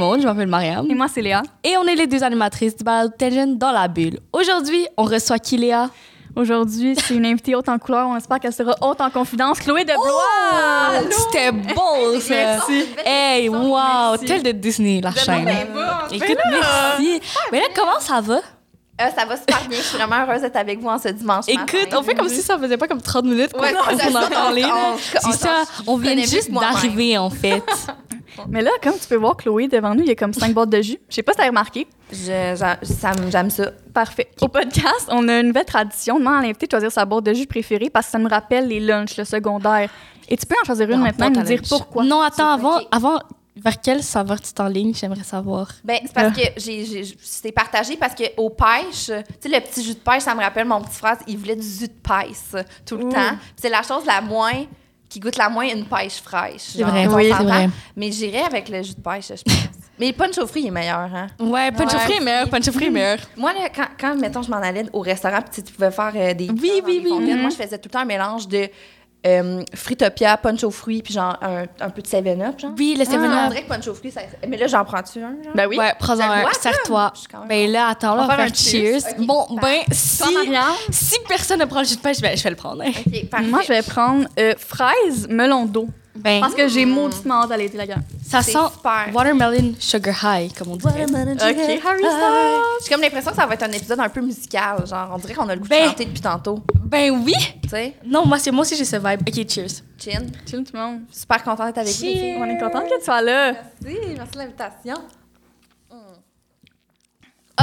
monde, je m'appelle Mariam. Et moi, c'est Léa. Et on est les deux animatrices du balado Tension dans la bulle. Aujourd'hui, on reçoit qui, Léa? Aujourd'hui, c'est une invitée haute en couleur. On espère qu'elle sera haute en confidence. Chloé de Blois! C'était beau, ça! Merci. Hey, wow! Tel de Disney, la chaîne. Écoute, merci. Mais là, comment ça va? Euh, ça va super bien. Je suis vraiment heureuse d'être avec vous en ce dimanche Écoute, matin. on fait comme si ça faisait pas comme 30 minutes qu'on Ouais, en parlait. C'est ça, on vient juste d'arriver, en fait. Mais là, comme tu peux voir, Chloé, devant nous, il y a comme cinq boîtes de jus. Je sais pas si t'as remarqué. Je- j'a- ça me- J'aime ça. Parfait. Au podcast, on a une nouvelle tradition. On demande à l'invité de choisir sa boîte de jus préférée parce que ça nous rappelle les lunchs, le secondaire. Et tu peux en choisir une maintenant et nous dire lunch. pourquoi. Non, attends, avant, Ok. avant, vers quelle saveur tu t'enlignes, j'aimerais savoir. Ben, c'est parce que j'ai, j'ai- c'est partagé parce que au pêche, tu sais, le petit jus de pêche, ça me rappelle mon petit frère, il voulait du jus de pêche tout le Ouh. temps. Puis c'est la chose la moins qui goûte la moins une pêche fraîche. C'est genre, vrai, on oui, s'entend. c'est vrai. Mais j'irais avec le jus de pêche, je pense. Mais le punch au fruits il est meilleur, hein. Ouais, punch Ouais. au fruit est meilleur, punch au fruit est meilleur. Moi, là, quand, quand, mettons, je m'en allais au restaurant, puis tu pouvais faire euh, des. Oui, oui, oui, mhm. Moi, je faisais tout le temps un mélange de euh, fritopia, punch aux fruits, puis genre un, un peu de 7-up, genre. Oui, le Ah, on 7-Up. dirait que punch aux fruits, ça... Mais là, j'en prends-tu un, genre? Ben oui. Ouais, prends-en le un, serre-toi. Ben là, attends, là, on va faire cheers. Ok, Bon, ben, si, si personne ne prend le jus de pêche, ben, je vais le prendre. hein. OK, parfait. Moi, je vais prendre euh, fraise, melon d'eau. Ben, Parce que j'ai mauditement hâte d'aller être la gamme. ça sent super. watermelon sugar high, comme on dirait. OK, Harry Styles. J'ai comme l'impression que ça va être un épisode un peu musical. Genre, on dirait qu'on a le goût Ben- de chanter depuis tantôt. Ben oui! Tu sais? Non, moi, c'est moi aussi, j'ai ce vibe. Ok, cheers. Chin. Chill tout le monde. Super contente d'être avec vous. les filles. On est contente que tu sois là. Merci, merci de l'invitation.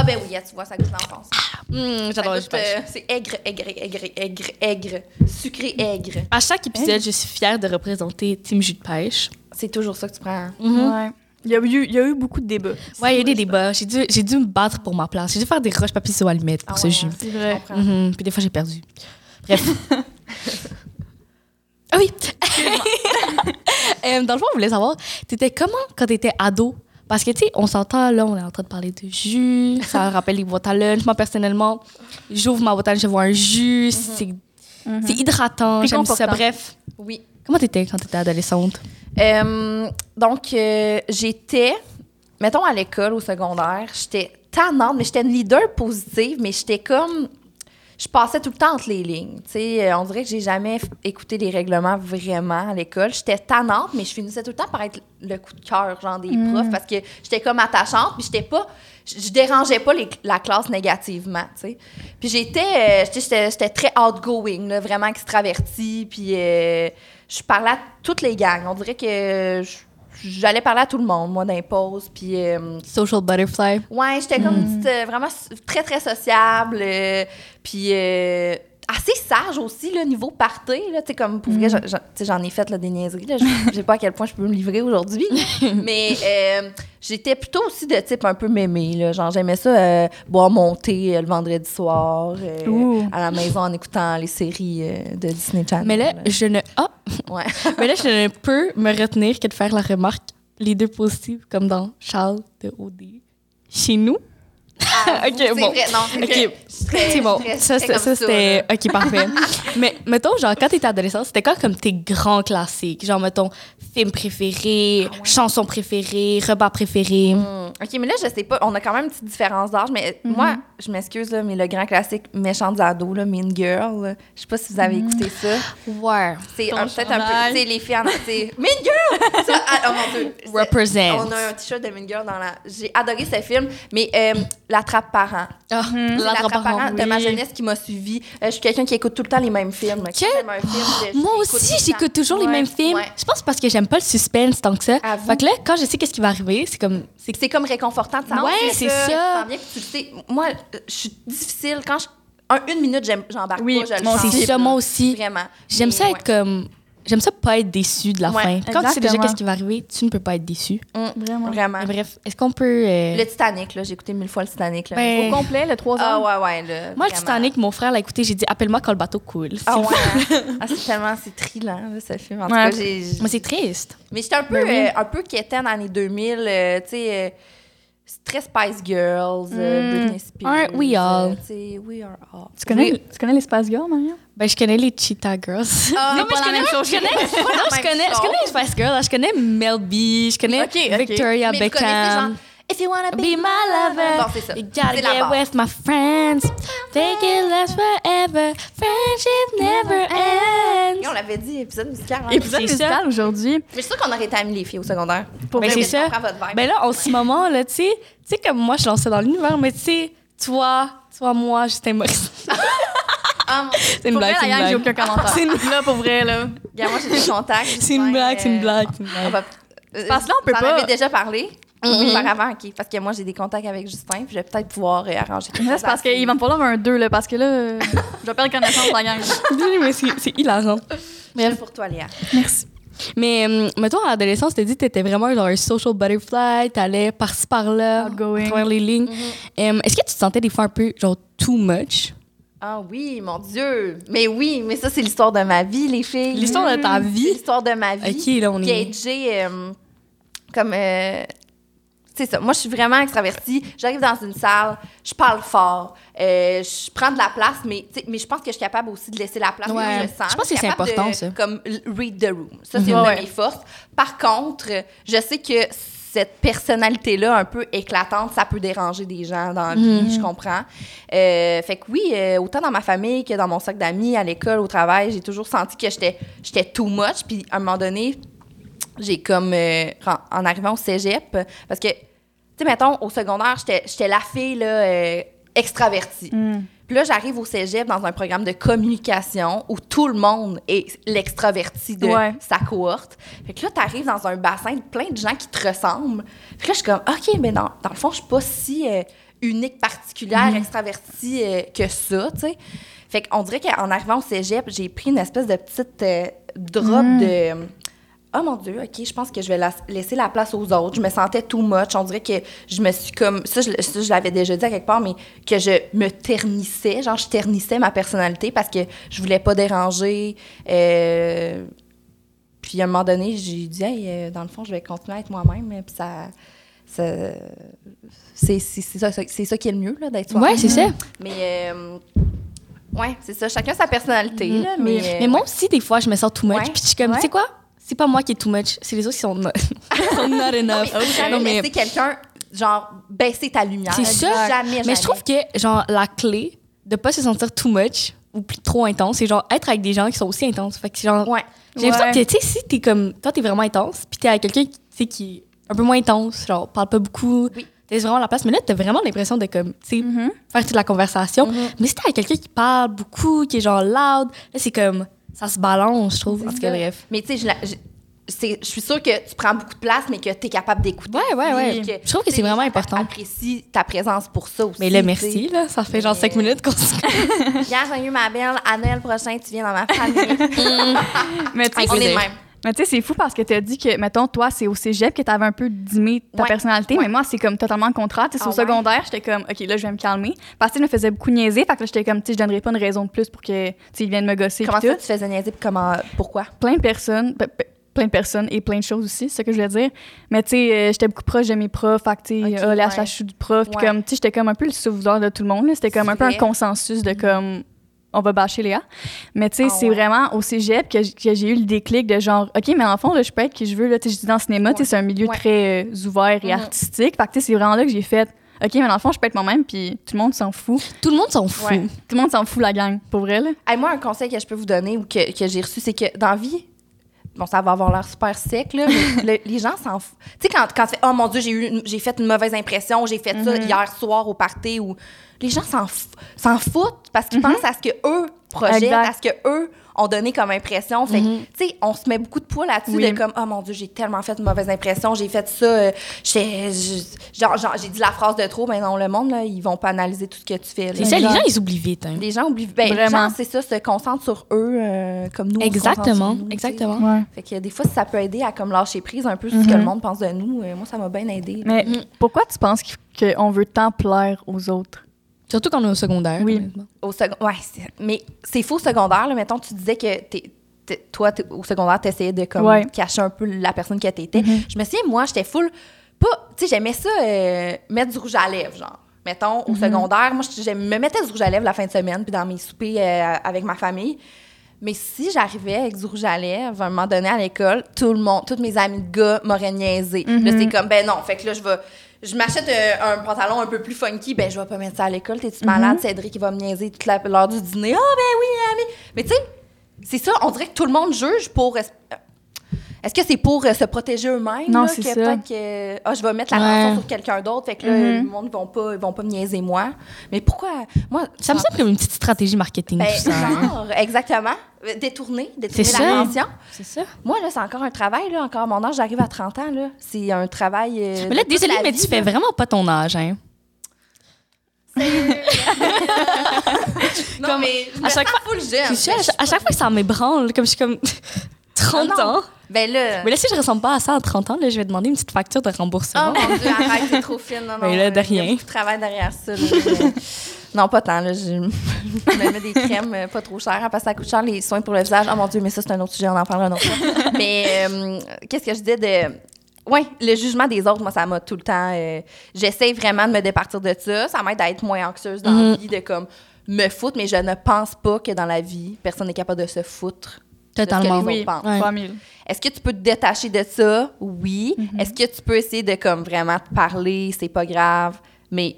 Ah ben oui, tu vois, ça goûte l'enfance. Ça j'adore le jus goûte, de pêche. euh, C'est aigre, aigre, aigre, aigre, aigre, sucré, aigre. À chaque épisode, je suis fière de représenter Team Jus de pêche. C'est toujours ça que tu prends. Mhm. Ouais. Il y, a eu, il y a eu beaucoup de débats. Ouais, il y a eu des débats. J'ai dû, j'ai dû me battre pour ma place. J'ai dû faire des roches papier ciseaux allumettes pour Ah ce ouais, jus. hein, C'est vrai. Mhm, Puis des fois, j'ai perdu. Bref. ah oui! Euh, dans le fond, on voulait savoir, t'étais comment quand t'étais ado? Parce que, tu sais, on s'entend, là, on est en train de parler de jus, ça rappelle les boîtes à lunch. Moi, personnellement, j'ouvre ma boîte à lunch, je vois un jus, c'est Mhm. c'est hydratant, j'aime ça. Bref, Oui. comment t'étais quand t'étais adolescente? Euh, donc, euh, j'étais, mettons à l'école, au secondaire, j'étais tannante, mais j'étais une leader positive, mais j'étais comme. Je passais tout le temps entre les lignes. Euh, on dirait que j'ai jamais écouté les règlements vraiment à l'école. J'étais tannante, mais je finissais tout le temps par être le coup de cœur, genre des profs, parce que j'étais comme attachante, puis j'étais pas. Je dérangeais pas les- la classe négativement, tu sais. Puis j'étais, euh, j'étais- j'étais j'étais très outgoing, là, vraiment extravertie, puis euh, je parlais à toutes les gangs. On dirait que je- j'allais parler à tout le monde, moi, pauses, puis... euh, Social butterfly. Ouais, j'étais comme une petite, euh, vraiment très, très sociable. euh, puis euh, assez sage aussi, là, niveau party. Là, comme pour vrai, j'en- ai fait là, des niaiseries. Là, je sais pas à quel point je peux me livrer aujourd'hui. mais euh, j'étais plutôt aussi de type un peu mémé. Là, genre, j'aimais ça euh, boire mon thé euh, le vendredi soir à la maison en écoutant les séries de Disney Channel. Mais là, je ne. Ah! Ouais. Mais là, je ne peux me retenir que de faire la remarque, les deux positives, comme dans Charles de OD. Chez nous. Ah, Ok, c'est bon. vrai. Non, c'est bon. Ça, c'est- ça, c'était. là. Ok, parfait. Mais mettons, genre, quand t'étais adolescente, c'était quoi comme tes grands classiques? Genre, mettons, film préféré, chanson préférée, repas préféré. Hmm. OK, mais là, je sais pas. On a quand même une petite différence d'âge, mais moi, je m'excuse, là, mais le grand classique Méchantes ados, là, Mean Girl, là, je sais pas si vous avez écouté ça. Ouais. C'est un- peut-être un peu. Tu sais, les filles en. c'est Mean Girl! Ça, ah, oh mon Dieu. C'est- Represent. On a un t-shirt de Mean Girl dans la. J'ai adoré ce film, mais euh, La Trappe Parent. Ah, Parent de ma jeunesse qui m'a suivi. Euh, je suis quelqu'un qui écoute tout le temps les mêmes films. Film, je Moi aussi, j'écoute toujours les mêmes films. ouais. Je pense parce que j'aime pas le suspense tant que ça. Fait que là, quand je sais qu'est-ce qui va arriver, c'est comme. C'est C'est comme réconfortant de savoir. Ouais, que c'est ça. bien que tu le sais. Moi, euh, je suis difficile. Quand je. Un, une minute, j'embarque Oui, pas, je le moi sens. aussi. C'est ça, moi aussi. Vraiment. J'aime ça être ouais. comme. J'aime ça pas être déçu de la Ouais, fin. Quand tu sais déjà qu'est-ce qui va arriver, tu ne peux pas être déçu. Mm, Vraiment. Vraiment. Bref, est-ce qu'on peut. euh, Le Titanic, là, j'ai écouté mille fois le Titanic. Là. Ben, Au complet, le 3 ah ouais, ouais. Là, Moi, le. Titanic, mon frère l'a écouté, j'ai dit appelle-moi quand le bateau coule. Ah C'est- ouais. ah, c'est tellement, c'est trillant, là, ce film. En tout cas, j'ai... Mais c'est triste. Mais j'étais un peu, Ben oui. euh, un peu quétaine dans les 2000, euh, tu sais... euh, très Spice Girls, euh, Mm. Britney Spears. Aren't we all? euh, tu sais, we are all. Tu connais, Oui. tu connais les Spice Girls, Maria? Ben, je connais les Cheetah Girls. Ah, non, mais je connais, je connais, non, je même connais, je connais les Spice Girls. Je connais Mel B, je connais Ok, ok. Victoria Mais vous connaissez, genre, Beckham. If you wanna be, Be my lover. Bon, ça. You gotta get with my friends. Take it last forever. Friendship never ends. Et on l'avait dit, épisode musical. hein. Épisode c'est ça. musical aujourd'hui. Mais je suis sûre qu'on aurait été amis les filles au secondaire. Pour Ben, vrai, c'est ça. vibe. Ben là, en ce moment, là, tu sais, tu sais, comme moi, je lançais dans l'univers, mais tu sais, toi, toi, moi, Justin Maurice. Ah, mon- C'est une blague, c'est une gang, j'ai blague. aucun commentaire. C'est une- Là, pour vrai, là. Regarde, moi, j'ai des contacts. C'est une blague, c'est une blague, On blague. va- euh, Parce que là, on peut pas- avais déjà parlé Mhm. auparavant, OK. Parce que moi, j'ai des contacts avec Justin, puis je vais peut-être pouvoir euh, arranger quelque chose. c'est parce qu'il va me falloir un 2, là, parce que là, euh, je vais perdre connaissance, la gang. Désolée, mais c'est hilarant. Bref, pour toi, Léa. Merci. Mais, hum, mettons, à l'adolescence, t'as dit que t'étais vraiment genre un social butterfly, t'allais par-ci par-là, à travers les lignes. Hum, Est-ce que tu te sentais des fois un peu, genre, too much? Ah oui, mon Dieu. Mais oui, mais ça, c'est l'histoire de ma vie, les filles. L'histoire de ta vie? l'histoire de ma vie. Ok, là, on est... J, euh, comme. euh, c'est ça. Moi, je suis vraiment extravertie. J'arrive dans une salle, je parle fort, euh, je prends de la place, mais, mais je pense que je suis capable aussi de laisser la place Ouais. où je sens. Je pense que c'est important, de, ça. Comme read the room. Ça, c'est Mhm. une Ouais. de mes forces. Par contre, je sais que cette personnalité-là, un peu éclatante, ça peut déranger des gens dans la vie, Mhm. je comprends. Euh, fait que oui, euh, autant dans ma famille que dans mon cercle d'amis, à l'école, au travail, j'ai toujours senti que j'étais j'étais too much. Puis à un moment donné, j'ai comme, euh, en en arrivant au cégep, parce que, tu sais, mettons, au secondaire, j'étais j'étais la fille, là, euh, extravertie. Mm. Puis là, j'arrive au cégep dans un programme de communication où tout le monde est l'extraverti de Ouais. sa cohorte. Fait que là, tu arrives dans un bassin de plein de gens qui te ressemblent. Puis là, je suis comme, OK, mais dans, dans le fond, je suis pas si euh, unique, particulière, extravertie euh, que ça, tu sais. Fait qu'on dirait qu'en arrivant au cégep, j'ai pris une espèce de petite drop de oh mon Dieu, OK, je pense que je vais la- laisser la place aux autres. Je me sentais too much. On dirait que je me suis comme. Ça, je, ça, je l'avais déjà dit à quelque part, mais que je me ternissais. Genre, je ternissais ma personnalité parce que je voulais pas déranger. Euh, puis à un moment donné, j'ai dit, hey, euh, dans le fond, je vais continuer à être moi-même. Puis ça. ça- c'est ça, qui est le mieux, là, d'être soi-même. c'est ça. Mais. euh, ouais, c'est ça. Chacun sa personnalité, là. Oui. Mais, euh, Mais moi aussi, des fois, je me sens too much. Puis je suis comme, Ouais. tu sais quoi? C'est pas moi qui est too much, c'est les autres qui sont not, sont not enough. Mais jamais Non, mais- laisser quelqu'un, genre, baisser ta lumière. C'est ça. Jamais, jamais. Mais je trouve que, genre, la clé de pas se sentir too much ou plus trop intense, c'est genre être avec des gens qui sont aussi intenses. Fait que, genre, Ouais. j'ai l'impression Ouais. que, tu sais, si t'es comme, toi, t'es vraiment intense, puis t'es avec quelqu'un qui, tu sais, qui est un peu moins intense, genre, parle pas beaucoup, Oui. t'es vraiment à la place. Mais là, t'as vraiment l'impression de, comme, tu sais, Mhm. faire toute la conversation. Mhm. Mais si t'es avec quelqu'un qui parle beaucoup, qui est genre loud, là, c'est comme, ça se balance, je trouve. En tout cas, bref. Mais tu sais, je, suis sûre que tu prends beaucoup de place, mais que tu es capable d'écouter. Ouais, ouais, ouais. Je trouve que c'est vraiment important. apprécient ta présence pour ça aussi. Mais là, merci, là. Ça fait genre cinq minutes qu'on se j'ai eu ma belle. À Noël prochain, tu viens dans ma famille. Mais tu sais, On est de même. Mais tu sais, c'est fou parce que tu as dit que, mettons, toi, c'est au cégep que tu avais un peu dimé ta Ouais. personnalité, Ouais. mais moi, c'est comme totalement le contraire. Tu sais, Ah au secondaire, j'étais comme, OK, là, je vais me calmer. Parce que il me faisait beaucoup niaiser. Fait que là, j'étais comme, tu sais, je donnerais pas une raison de plus pour que, tu sais, il vienne me gosser. Comment ça, tout. tu faisais niaiser? puis Comment, pourquoi? Plein de personnes, pe- pe- plein de personnes et plein de choses aussi, c'est ce que je voulais dire. Mais tu sais, euh, j'étais beaucoup proche de mes profs. Fait que, tu sais, Ok, ah, la ouais. la chou du prof. Puis Ouais. comme, tu sais, j'étais comme un peu le sauveur de tout le monde. là. C'était comme C'est un peu un consensus de comme, on va bâcher Léa. Mais tu sais, Ah c'est ouais. vraiment au cégep que, j'ai eu le déclic de genre, OK, mais en fond, là, je peux être qui je veux. Là, tu sais, je dis dans le cinéma, tu sais, c'est un milieu Ouais. très euh, ouvert et Mhm. artistique. Fait que tu sais, c'est vraiment là que j'ai fait, OK, mais dans le fond, je peux être moi-même, puis tout le monde s'en fout. Tout le monde s'en fout. Ouais. Tout le monde s'en fout, la gang, pour vrai, là. Hey, moi, un conseil que je peux vous donner ou que, que j'ai reçu, c'est que dans la vie, bon, ça va avoir l'air super sec, là, mais le- les gens s'en foutent. Tu sais, quand, quand tu fais, oh mon Dieu, j'ai, eu j'ai fait une mauvaise impression, j'ai fait ça Mhm. hier soir au party, ou les gens s'en, f- s'en foutent parce qu'ils pensent à ce que eux projettent, Exact. à ce que eux ont donné comme impression. Fait que, tu sais, on se met beaucoup de poids là-dessus Oui. de comme, oh mon Dieu, j'ai tellement fait une mauvaise impression, j'ai fait ça, euh, j'ai, dit la phrase de trop, mais non, le monde, là, ils vont pas analyser tout ce que tu fais. là. C'est ça, les gens, ils oublient vite. hein. Les gens oublient. Ben, les Vraiment. gens, c'est ça, se concentrent sur eux euh, comme nous. on se concentre Exactement, nous, exactement. Ouais. Fait que des fois, ça peut aider à comme lâcher prise un peu sur ce que le monde pense de nous, euh, moi, ça m'a bien aidé. Mais Mhm. pourquoi tu penses qu'on veut tant plaire aux autres? Surtout quand on est au secondaire. Oui. Au ouais, mais c'est faux au secondaire. Là. Mettons, tu disais que t'es- toi, au secondaire, tu essayais de comme, Ouais. cacher un peu la personne que tu étais. Mhm. Je me souviens, moi, j'étais full pas. Tu sais, j'aimais ça, euh, mettre du rouge à lèvres, genre. Mettons, au secondaire, moi, je, me mettais du rouge à lèvres la fin de semaine, puis dans mes soupers euh, avec ma famille. Mais si j'arrivais avec du rouge à lèvres, à un moment donné à l'école, tout le monde, tous mes amis de gars m'auraient niaisé. Là, c'est comme, ben non, fait que là, je vais. Je m'achète euh, un pantalon un peu plus funky, ben je vais pas mettre ça à l'école. T'es-tu malade? Cédric, il va me niaiser toute la- l'heure du dîner. Ah, ben oui, ami. Mais tu sais, c'est ça, on dirait que tout le monde juge pour. Est-ce que c'est pour euh, se protéger eux-mêmes? Non, c'est que ça. peut-être que ah, je vais mettre la Ouais. tension sur quelqu'un d'autre, fait que là, Mhm. le monde ne vont pas, ils vont pas me niaiser moi. Mais pourquoi? Moi, Ça me semble comme une petite stratégie marketing, ben, tout ça. hein. genre, exactement. Détourner, détourner l'attention. C'est ça. Moi, là, c'est encore un travail, là, encore à mon âge, j'arrive à 30 ans, là. C'est un travail. euh, Mais là, désolé, mais vie, tu fais là. vraiment pas ton âge, hein. Non, mais je me à chaque sens full jeune. C'est ça, à, chaque- fois ça m'ébranle, comme je suis comme 30 Ah non. ans. Ben là. Mais là, si je ressemble pas à ça à 30 ans, là, je vais demander une petite facture de Oh remboursement. mon Dieu, arrête, c'est trop fine. Non, non, Mais là, de euh, il y a rien. travail derrière ça. là. Non, pas tant. Là. Je, me mets des crèmes euh, pas trop chères. Parce que ça coûte cher, les soins pour le visage. Oh mon Dieu, mais ça, c'est un autre sujet. On en parlera un autre fois. mais euh, qu'est-ce que je disais de... Oui, le jugement des autres, moi, ça m'a tout le temps... euh, J'essaie vraiment de me départir de ça. Ça m'aide à être moins anxieuse dans la Mhm. vie, de comme me foutre, mais je ne pense pas que dans la vie, personne n'est capable de se foutre. Totalement. les Oui, autres. 3000. Est-ce que tu peux te détacher de ça? Oui. Mhm. Est-ce que tu peux essayer de comme vraiment te parler? C'est pas grave. Mais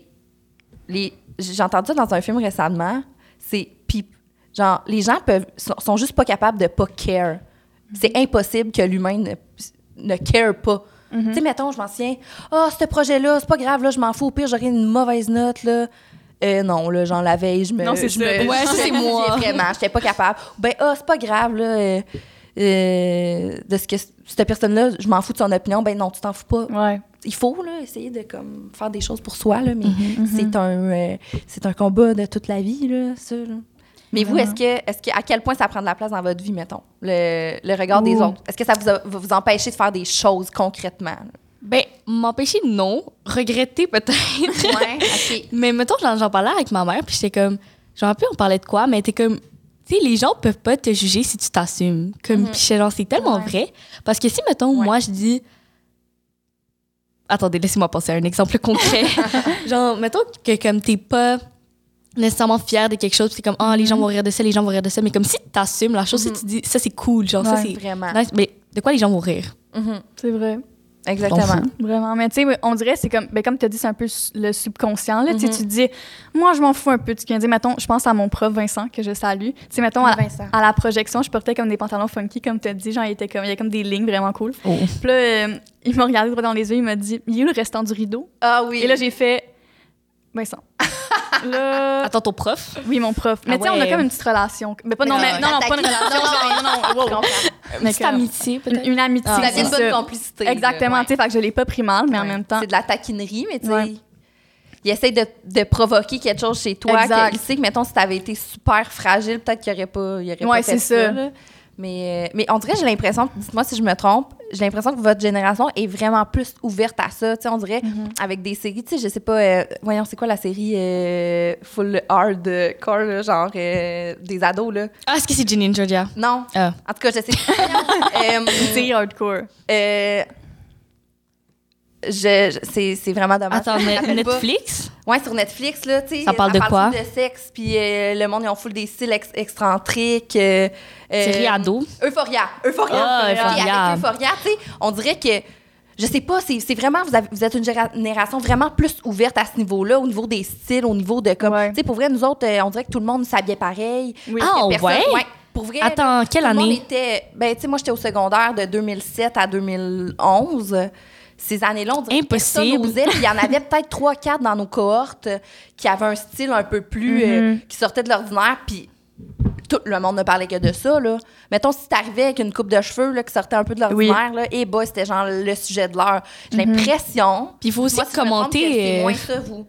les j'ai entendu ça dans un film récemment. C'est genre les gens peuvent sont, sont juste pas capables de pas care. C'est impossible que l'humain ne, ne care pas. Tu sais, mettons, je m'en souviens, ah, ce projet-là, c'est pas grave, là, je m'en fous, au pire, j'aurai une mauvaise note, là. Euh, non, là, genre, la veille, je me. Non, c'est je me- Ouais, c'est je- moi. Vraiment, j'étais pas capable. Ben, ah, c'est pas grave, là. euh, euh, de ce que cette personne-là, je m'en fous de son opinion. Ben, non, tu t'en fous pas. Ouais. Il faut, là, essayer de, comme, faire des choses pour soi, là, mais Mhm. c'est un, euh, c'est un combat de toute la vie, là, ça, là. Mais vous, est-ce que, est-ce que, à quel point ça prend de la place dans votre vie, mettons, le, le regard des autres? Est-ce que ça vous, a- va vous empêcher de faire des choses concrètement? là? Ben, m'empêcher, non. Regretter, peut-être. Ouais, OK. mais mettons, j'en, j'en parlais avec ma mère, puis j'étais comme. Je me on parlait de quoi, mais t'es comme. Tu sais, les gens peuvent pas te juger si tu t'assumes. Comme, puis j'étais genre, c'est tellement Ouais. vrai. Parce que si, mettons, Ouais. moi, je dis. Attendez, laissez-moi penser à un exemple concret. genre, mettons que comme t'es pas nécessairement fier de quelque chose, puis t'es comme, ah, les gens vont rire de ça, les gens vont rire de ça. Mais comme si t'assumes la chose, si tu dis, ça, c'est cool, genre, ça, Ouais, c'est. Vraiment. nice, mais de quoi les gens vont rire? Mhm. C'est vrai. Exactement. Vraiment. Mais tu sais, on dirait, c'est comme, ben, comme tu as dit, c'est un peu le subconscient. Là. Mhm. Tu dis, moi, je m'en fous un peu. Tu viens de dire, mettons, je pense à mon prof Vincent, que je salue. Tu sais, mettons, à, la projection, je portais comme des pantalons funky, comme tu as dit. Genre, il, était comme, il y a comme des lignes vraiment cool. Oh. Puis là, euh, il m'a regardé droit dans les yeux, il m'a dit, il est où le restant du rideau? Ah oui. Et là, j'ai fait, Vincent. là, Attends, ton prof? oui, mon prof. Mais Ah tu sais, on a comme une petite relation. Mais pas, non, Mais mais, non, non, pas une relation. non, non, wow. Mais Petite amitié, peut-être? Une, une amitié, Ah, c'est une bonne ça. complicité. Exactement, ouais. tu sais, fait que je l'ai pas pris mal, mais en même temps. C'est de la taquinerie, mais tu sais. Ouais. Il essaie de, de provoquer quelque chose chez toi. Exact. que- il sait que, mettons, si t'avais été super fragile, peut-être qu'il aurait pas, il aurait pas fait c'est ça. Mais, euh, mais on dirait, j'ai l'impression, dites-moi si je me trompe, j'ai l'impression que votre génération est vraiment plus ouverte à ça. Tu sais, on dirait, Mm-hmm. avec des séries, tu sais, je sais pas, euh, voyons, c'est quoi la série euh, full hard core, là, genre euh, des ados, là? Ah, est-ce que c'est Ginny and Georgia? Non. Ah. En tout cas, je sais. Euh, C'est hardcore. Je, je- c'est, c'est vraiment dommage. Attends, pas. Netflix? Ouais, sur Netflix, là, tu sais. Ça parle de quoi? de sexe, puis euh, le monde, ils ont full des styles ex- excentriques. Euh, euh, ado? Euphoria. Euphoria. Ah, Euphoria. Euphoria, tu sais, on dirait que, je sais pas, c'est, vraiment, vous, avez- vous êtes une génération vraiment plus ouverte à ce niveau-là, au niveau des styles, au niveau de comme, Ouais. tu sais, pour vrai, nous autres, euh, on dirait que tout le monde s'habillait pareil. Oui. Ah, ouais? Pour vrai. Attends, quelle tout le monde année? était, ben, tu sais, moi, j'étais au secondaire de 2007 à 2011. Ces années-là, on dirait que personne Impossible. n'osait. Puis il y en avait peut-être trois, quatre dans nos cohortes qui avaient un style un peu plus... euh, Mhm. qui sortait de l'ordinaire. Puis tout le monde ne parlait que de ça, là. Mettons, si t'arrivais avec une coupe de cheveux, là, qui sortait un peu de l'ordinaire, là, et bah, c'était genre le sujet de l'heure. J'ai l'impression... Puis il faut aussi moi, si je me trompe, que commenter. C'est euh, moins ça, vous.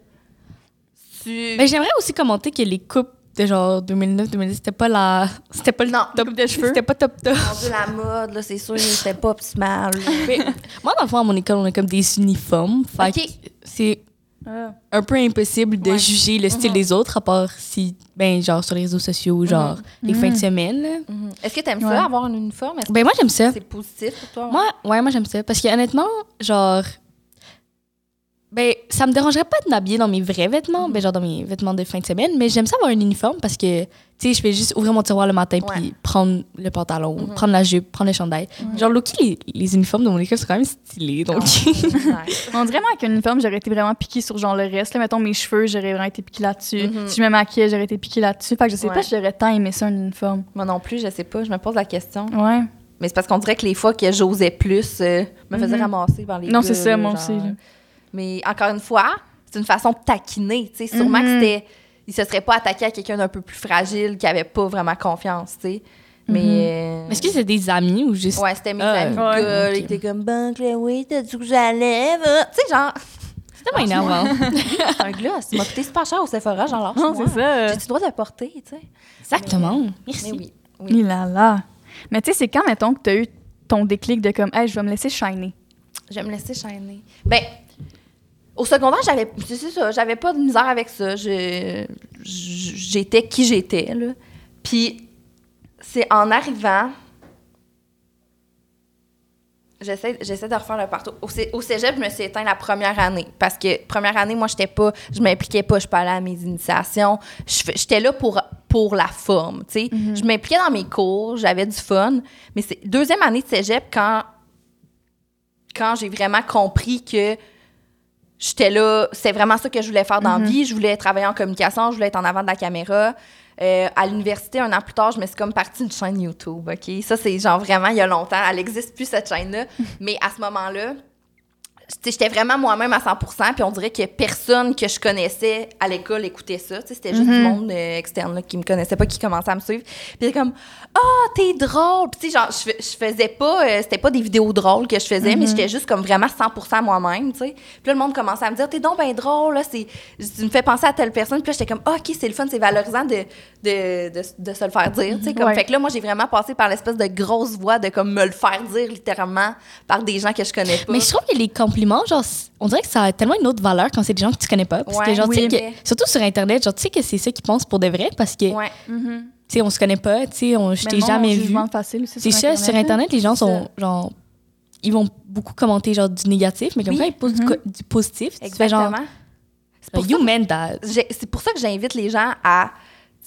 Tu... Mais j'aimerais aussi commenter que les coupes de genre 2009-2010, c'était pas la. C'était pas le Non, top de cheveux. C'était pas top top. La mode, là, c'est sûr, c'était pas optimal. Mais moi, dans le fond, à mon école, on a comme des uniformes. Fait c'est Ah. un peu impossible de Ouais. juger le style Mhm. des autres, à part si, ben, genre sur les réseaux sociaux, genre les fins de semaine. Mhm. Est-ce que t'aimes Ouais. ça, avoir un uniforme? Ben, moi, j'aime ça. que c'est positif pour toi? Moi, ouais, moi, j'aime ça. Parce que honnêtement, genre, Ben, ça me dérangerait pas de m'habiller dans mes vrais vêtements, ben, genre dans mes vêtements de fin de semaine, mais j'aime ça avoir un uniforme parce que, tu sais, je vais juste ouvrir mon tiroir le matin Ouais. puis prendre le pantalon, Mhm. prendre la jupe, prendre le chandail. Genre, Loki, les, les uniformes de mon école sont quand même stylés, donc. Nice. On dirait, moi, avec un uniforme, j'aurais été vraiment piquée sur genre le reste. Là, mettons, mes cheveux, j'aurais vraiment été piquée là-dessus. Mhm. Si je me maquillais, j'aurais été piquée là-dessus. Fait que je sais Ouais. pas si j'aurais tant aimé ça, un uniforme. Moi non plus, je sais pas, je me pose la question. Ouais. Mais c'est parce qu'on dirait que les fois que j'osais plus, euh, me faisais Mhm. ramasser par les Non, c'est ça, moi genre. aussi. là. Mais encore une fois, c'est une façon de taquiner. Tu sais, sûrement que Mhm. c'était. Il se serait pas attaqué à quelqu'un d'un peu plus fragile qui avait pas vraiment confiance, tu sais. Mais. Mhm. euh, Est-ce que c'est des amis ou juste. Ouais, c'était mes Ah, amis. ouais. gars, Ok. Ils étaient comme, ben, Chloé, t'as dit que j'allais. va. Tu sais, genre, C'est tellement énervant. c'est un gloss. Il m'a coûté super cher au Sephora, genre, lâche Non, c'est ça. J'ai-tu le droit de le porter, tu sais? Exactement. Mais Merci. oui. oui. Il là là. Mais tu sais, c'est quand, mettons, que t'as eu ton déclic de comme, hey, je vais me laisser shiner. Je vais me laisser chaîner. Ben, au secondaire, j'avais, c'est ça, j'avais pas de misère avec ça. Je, j'étais qui j'étais, là. Puis, c'est en arrivant. J'essaie, j'essaie de refaire le partout. Au, cé- au cégep, je me suis éteint la première année. Parce que, première année, moi, j'étais pas, je m'impliquais pas, je parlais à mes initiations. Je J'étais là pour, pour la forme, tu sais. Je m'impliquais dans mes cours, j'avais du fun. Mais c'est deuxième année de cégep, quand quand j'ai vraiment compris que j'étais là, c'est vraiment ça que je voulais faire dans la vie. Je voulais travailler en communication, je voulais être en avant de la caméra. Euh, à l'université, un an plus tard, je me suis comme partie d'une chaîne YouTube, OK? Ça, c'est genre vraiment il y a longtemps. Elle n'existe plus, cette chaîne-là. Mais à ce moment-là, j'étais vraiment moi-même à 100% puis on dirait que personne que je connaissais à l'école écoutait ça. C'était juste du monde euh, externe là, qui me connaissait pas, qui commençait à me suivre. Puis comme « Ah, t'es drôle! » Puis tu sais, genre, je, je faisais pas... euh, c'était pas des vidéos drôles que je faisais, mais j'étais juste comme vraiment 100% moi-même, tu sais. Puis là, le monde commençait à me dire « T'es donc bien drôle, là. Tu me fais penser à telle personne. » Puis là, j'étais comme Ah, OK, c'est le fun, c'est valorisant de, de, de, de se le faire dire, tu sais. Comme, Ouais. Fait que là, moi, j'ai vraiment passé par l'espèce de grosse voix de comme me le faire dire, littéralement, par des gens que je connais pas. Mais je trouve que les compliments, genre, on dirait que ça a tellement une autre valeur quand c'est des gens que tu connais pas. Parce Ouais, que, genre, tu oui, que- surtout sur Internet, genre, tu sais que c'est ça qu'ils pensent pour de vrai parce que, Ouais. Mm-hmm. tu sais, on se connaît pas, tu sais, on- je t'ai jamais vu. jugement facile aussi C'est ça, sur Internet, les gens sont, genre, ils vont beaucoup commenter, genre, du négatif, mais comme Oui. quand ils posent du, Mhm. du positif, tu fais genre, Exactement. C'est pour, you ça, meant that. j'ai- c'est pour ça que j'invite les gens à.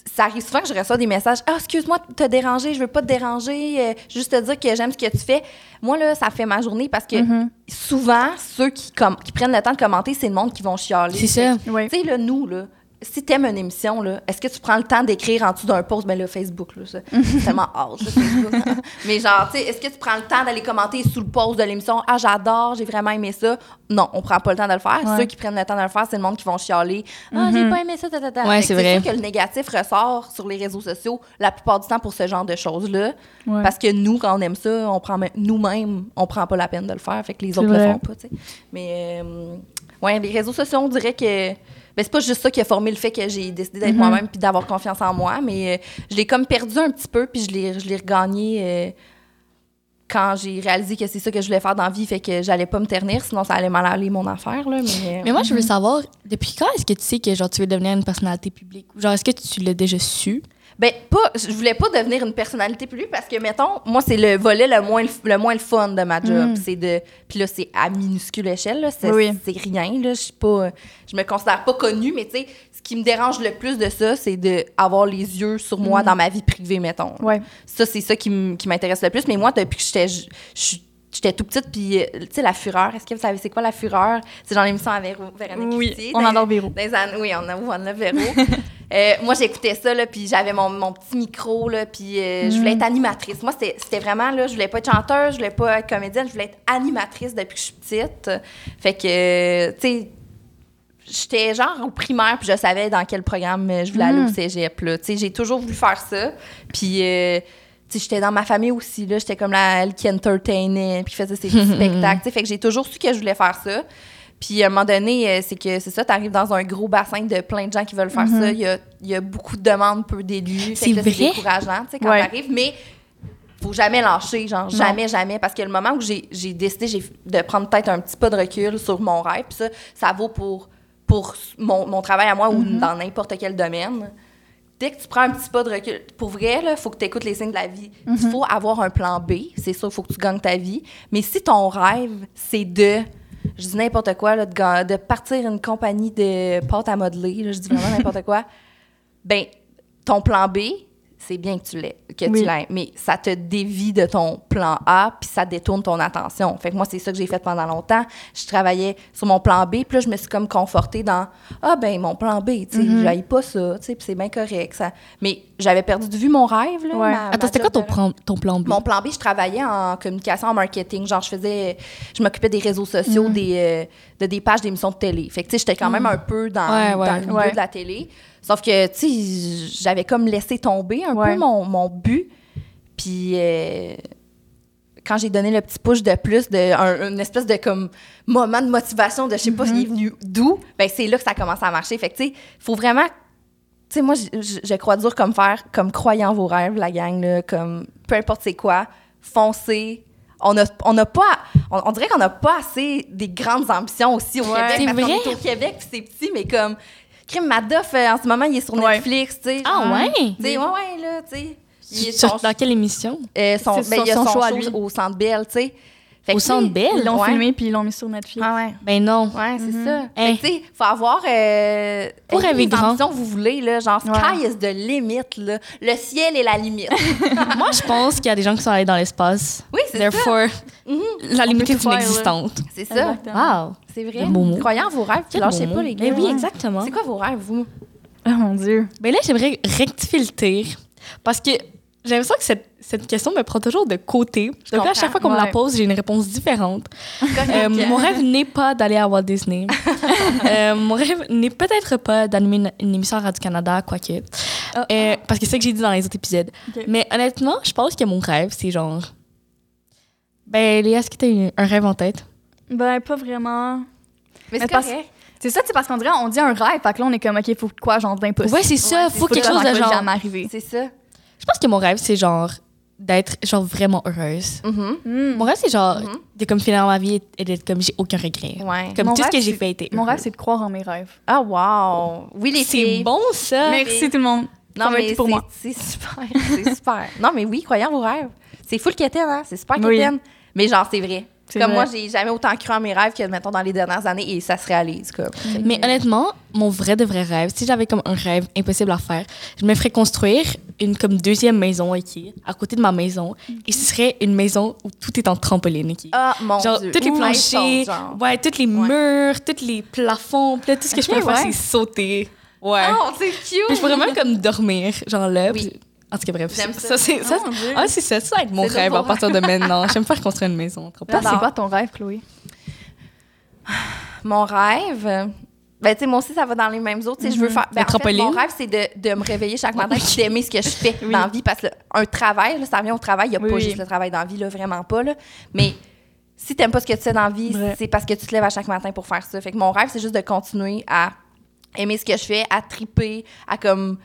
Ça arrive souvent que je reçois des messages. Ah, excuse-moi de te déranger, je veux pas te déranger, euh, juste te dire que j'aime ce que tu fais. Moi, là, ça fait ma journée parce que Mhm. souvent, ceux qui, prennent le temps de commenter, c'est le monde qui vont chialer. C'est ça. Oui. Tu sais, là, nous, là, si t'aimes une émission, là, est-ce que tu prends le temps d'écrire en dessous d'un post? Ben là, Facebook, là, ça, c'est tellement ça, Facebook. Mais genre, tu sais, est-ce que tu prends le temps d'aller commenter sous le post de l'émission? Ah, j'adore, j'ai vraiment aimé ça. Non, on prend pas le temps de le faire. Ouais. Ceux qui prennent le temps de le faire, c'est le monde qui vont chialer. Ah, j'ai pas aimé ça, ta, ta, ta. Ouais, c'est vrai. sûr que le négatif ressort sur les réseaux sociaux la plupart du temps pour ce genre de choses-là. Ouais. Parce que nous, quand on aime ça, on prend même- nous-mêmes, on prend pas la peine de le faire. Fait que les autres vrai. le font pas, tu sais. Mais, euh, ouais, les réseaux sociaux, on dirait que. Ben, c'est pas juste ça qui a formé le fait que j'ai décidé d'être Mhm. moi-même puis d'avoir confiance en moi, mais euh, je l'ai comme perdu un petit peu puis je l'ai, je l'ai regagné euh, quand j'ai réalisé que c'est ça que je voulais faire dans la vie, fait que j'allais pas me ternir, sinon ça allait mal aller mon affaire, là. Mais, Mais moi, je veux savoir, depuis quand est-ce que tu sais que, genre, tu veux devenir une personnalité publique? Genre, est-ce que tu l'as déjà su? Ben, pas, je voulais pas devenir une personnalité publique parce que, mettons, moi, c'est le volet le moins, le moins le fun de ma job. Mm. C'est de. Puis là, c'est à minuscule échelle, là. C'est, Oui. rien, là. Je suis pas. Je me considère pas connue, mais tu sais, ce qui me dérange le plus de ça, c'est d'avoir les yeux sur moi Mm. dans ma vie privée, mettons. Ouais. Ça, c'est ça qui m'intéresse le plus. Mais moi, depuis que j'étais. je- je- J'étais tout petite, puis, euh, tu sais, la fureur. Est-ce que vous savez c'est quoi la fureur? C'est dans l'émission à Véro, Véronique Oui, Cloutier, on adore Véro. oui, on a on love Véro. Euh, moi, j'écoutais ça, là, puis j'avais mon, mon petit micro, là, puis euh, je voulais Mm. être animatrice. Moi, c'était vraiment, là, je voulais pas être chanteuse, je voulais pas être comédienne, je voulais être animatrice depuis que je suis petite. Fait que, euh, tu sais, j'étais genre au primaire, puis je savais dans quel programme je voulais aller Mm. au cégep, là. Tu sais, j'ai toujours voulu faire ça. Puis, euh, j'étais dans ma famille aussi, là. J'étais comme la, elle qui entertainait, puis qui faisait ses petits spectacles. Fait que j'ai toujours su que je voulais faire ça. Puis à un moment donné, euh, c'est que c'est ça, tu arrives dans un gros bassin de plein de gens qui veulent faire ça. Il y a, il y a beaucoup de demandes, peu d'élus. C'est décourageant, tu sais, quand Ouais. t'arrives. Mais faut jamais lâcher, genre Non. jamais, jamais. Parce que le moment où j'ai décidé de prendre peut-être un petit pas de recul sur mon rêve, puis ça, ça vaut pour, pour mon, mon travail à moi ou Mm-hmm. dans n'importe quel domaine. Dès que tu prends un petit pas de recul, pour vrai, il faut que tu écoutes les signes de la vie. Il faut avoir un plan B, c'est sûr, il faut que tu gagnes ta vie. Mais si ton rêve, c'est de je dis n'importe quoi, là, de, partir une compagnie de pâte à modeler, là, je dis vraiment n'importe quoi, ben ton plan B, c'est bien que tu l'aies, que Oui. tu l'aies, mais ça te dévie de ton plan A, puis ça détourne ton attention. Fait que moi, c'est ça que j'ai fait pendant longtemps. Je travaillais sur mon plan B, puis là, je me suis comme confortée dans ah ben mon plan B, tu sais, j'aille pas ça, tu sais, puis c'est bien correct ça. Mais j'avais perdu de vue mon rêve là. Ouais. ma- Attends, c'était quoi ton, plan- ton plan B? Mon plan B, je travaillais en communication, en marketing. Genre, je faisais, je m'occupais des réseaux sociaux, des, euh, de des pages d'émissions de télé. Fait que, tu sais, j'étais quand même un peu dans, Ouais, ouais. dans le milieu Ouais. de la télé. Sauf que, tu sais, j'avais comme laissé tomber un Ouais. peu mon, mon but. Puis, euh, quand j'ai donné le petit push de plus, de, un- une espèce de comme moment de motivation de je sais pas, il est venu d'où, ben c'est là que ça a commencé à marcher. Fait que, tu sais, faut vraiment sais, moi, je, je- je crois dur comme faire, comme croyez en vos rêves, la gang, là, comme peu importe c'est quoi, foncez. On a, on a pas, on, on dirait qu'on n'a pas assez des grandes ambitions aussi au Ouais. Québec. C'est parce qu'on vrai? est au Québec, c'est petit, mais comme, Crime Madoff, euh, en ce moment, il est sur Ouais. Netflix, tu sais. Ah genre, ouais? Tu sais, ouais, ouais, là, tu sais. Il est Sur- son, dans quelle émission? euh, son, ben, il y a son son show show au Centre Bell, tu sais. Fait Au Centre Bell? Ils l'ont Ouais. filmé puis ils l'ont mis sur Netflix. Ah ouais. Ben non. Ouais, c'est Mhm. ça. Hein? Fait que, tu sais, faut avoir. Euh, ayez rêver grand. vous voulez, là. Genre, Ouais. sky is the limit, là. Le ciel est la limite. Moi, je pense qu'il y a des gens qui sont allés dans l'espace. Oui, c'est ça. Therefore, la limite est inexistante. C'est ça. Exactement. Wow. C'est vrai. Quel beau mot. Croyez en vos rêves, puis lâchez pas, les gars. Ben oui, Ouais. exactement. C'est quoi vos rêves, vous? Oh mon Dieu. Ben là, j'aimerais rectifier le tir parce que j'ai l'impression que cette, cette question me prend toujours de côté. Donc là, à chaque fois qu'on me la pose, j'ai une réponse différente. Euh, mon rêve n'est pas d'aller à Walt Disney. Euh, mon rêve n'est peut-être pas d'animer une, une émission à Radio-Canada, quoique. Ah. Euh, parce que c'est ça que j'ai dit dans les autres épisodes. Mais honnêtement, je pense que mon rêve, c'est genre. Ben, Léa, est-ce que tu as un rêve en tête? Ben, pas vraiment. Mais c'est parce-. C'est ça, c'est parce qu'on dirait, on dit un rêve, fait que là, on est comme, OK, faut quoi, genre, d'impossible. Ouais, c'est ça. Ouais, faut quelque chose de genre. jamais arriver. C'est ça. Je pense que mon rêve, c'est genre d'être genre vraiment heureuse. Mhm. Hmm. Mon rêve, c'est genre Mhm. de comme finir ma vie et d'être comme j'ai aucun regret. Ouais. Comme Mon tout ce que j'ai fait était. Mon rêve, c'est de croire en mes rêves. Ah, wow. Oui, les C'est bon ça. Merci tout le monde. Non, mais pour c'est- moi. c'est super. C'est super. Non, mais oui, croyez en vos rêves. C'est full quétaine, hein? C'est super Oui. quétaine. Mais genre, c'est vrai. Comme vrai. moi, j'ai jamais autant cru en mes rêves que, mettons, dans les dernières années et ça se réalise, comme. Que- Mais honnêtement, mon vrai de vrai rêve, si j'avais comme un rêve impossible à faire, je me ferais construire une comme deuxième maison ok, à côté de ma maison et ce serait une maison où tout est en trampoline ok. Ah, mon genre Dieu. tous les planchers, genre. ouais, tous les murs, tous les plafonds, là, tout ce que je peux faire c'est sauter. Ouais. Oh, c'est cute! Puis je pourrais même comme dormir, genre là. Oui. puis- En tout cas, bref. J'aime ça, ça. c'est ça. Oh. Ah, c'est ça, ça va être mon rêve à partir de maintenant. J'aime faire construire une maison. C'est quoi ton rêve, Chloé? Mon rêve. Ben, tu sais, moi aussi, ça va dans les mêmes. Tu sais, je veux faire. Ben, en fait, mon rêve, c'est de, de me réveiller chaque matin et d'aimer ce que je fais Oui. dans la vie. Parce que un travail, là, ça revient au travail. Il n'y a Oui, pas juste le travail dans la vie, là, vraiment pas. Là. Mais si t'aimes pas ce que tu fais dans la vie, c'est parce que tu te lèves à chaque matin pour faire ça. Fait que mon rêve, c'est juste de continuer à aimer ce que je fais, à triper, à comme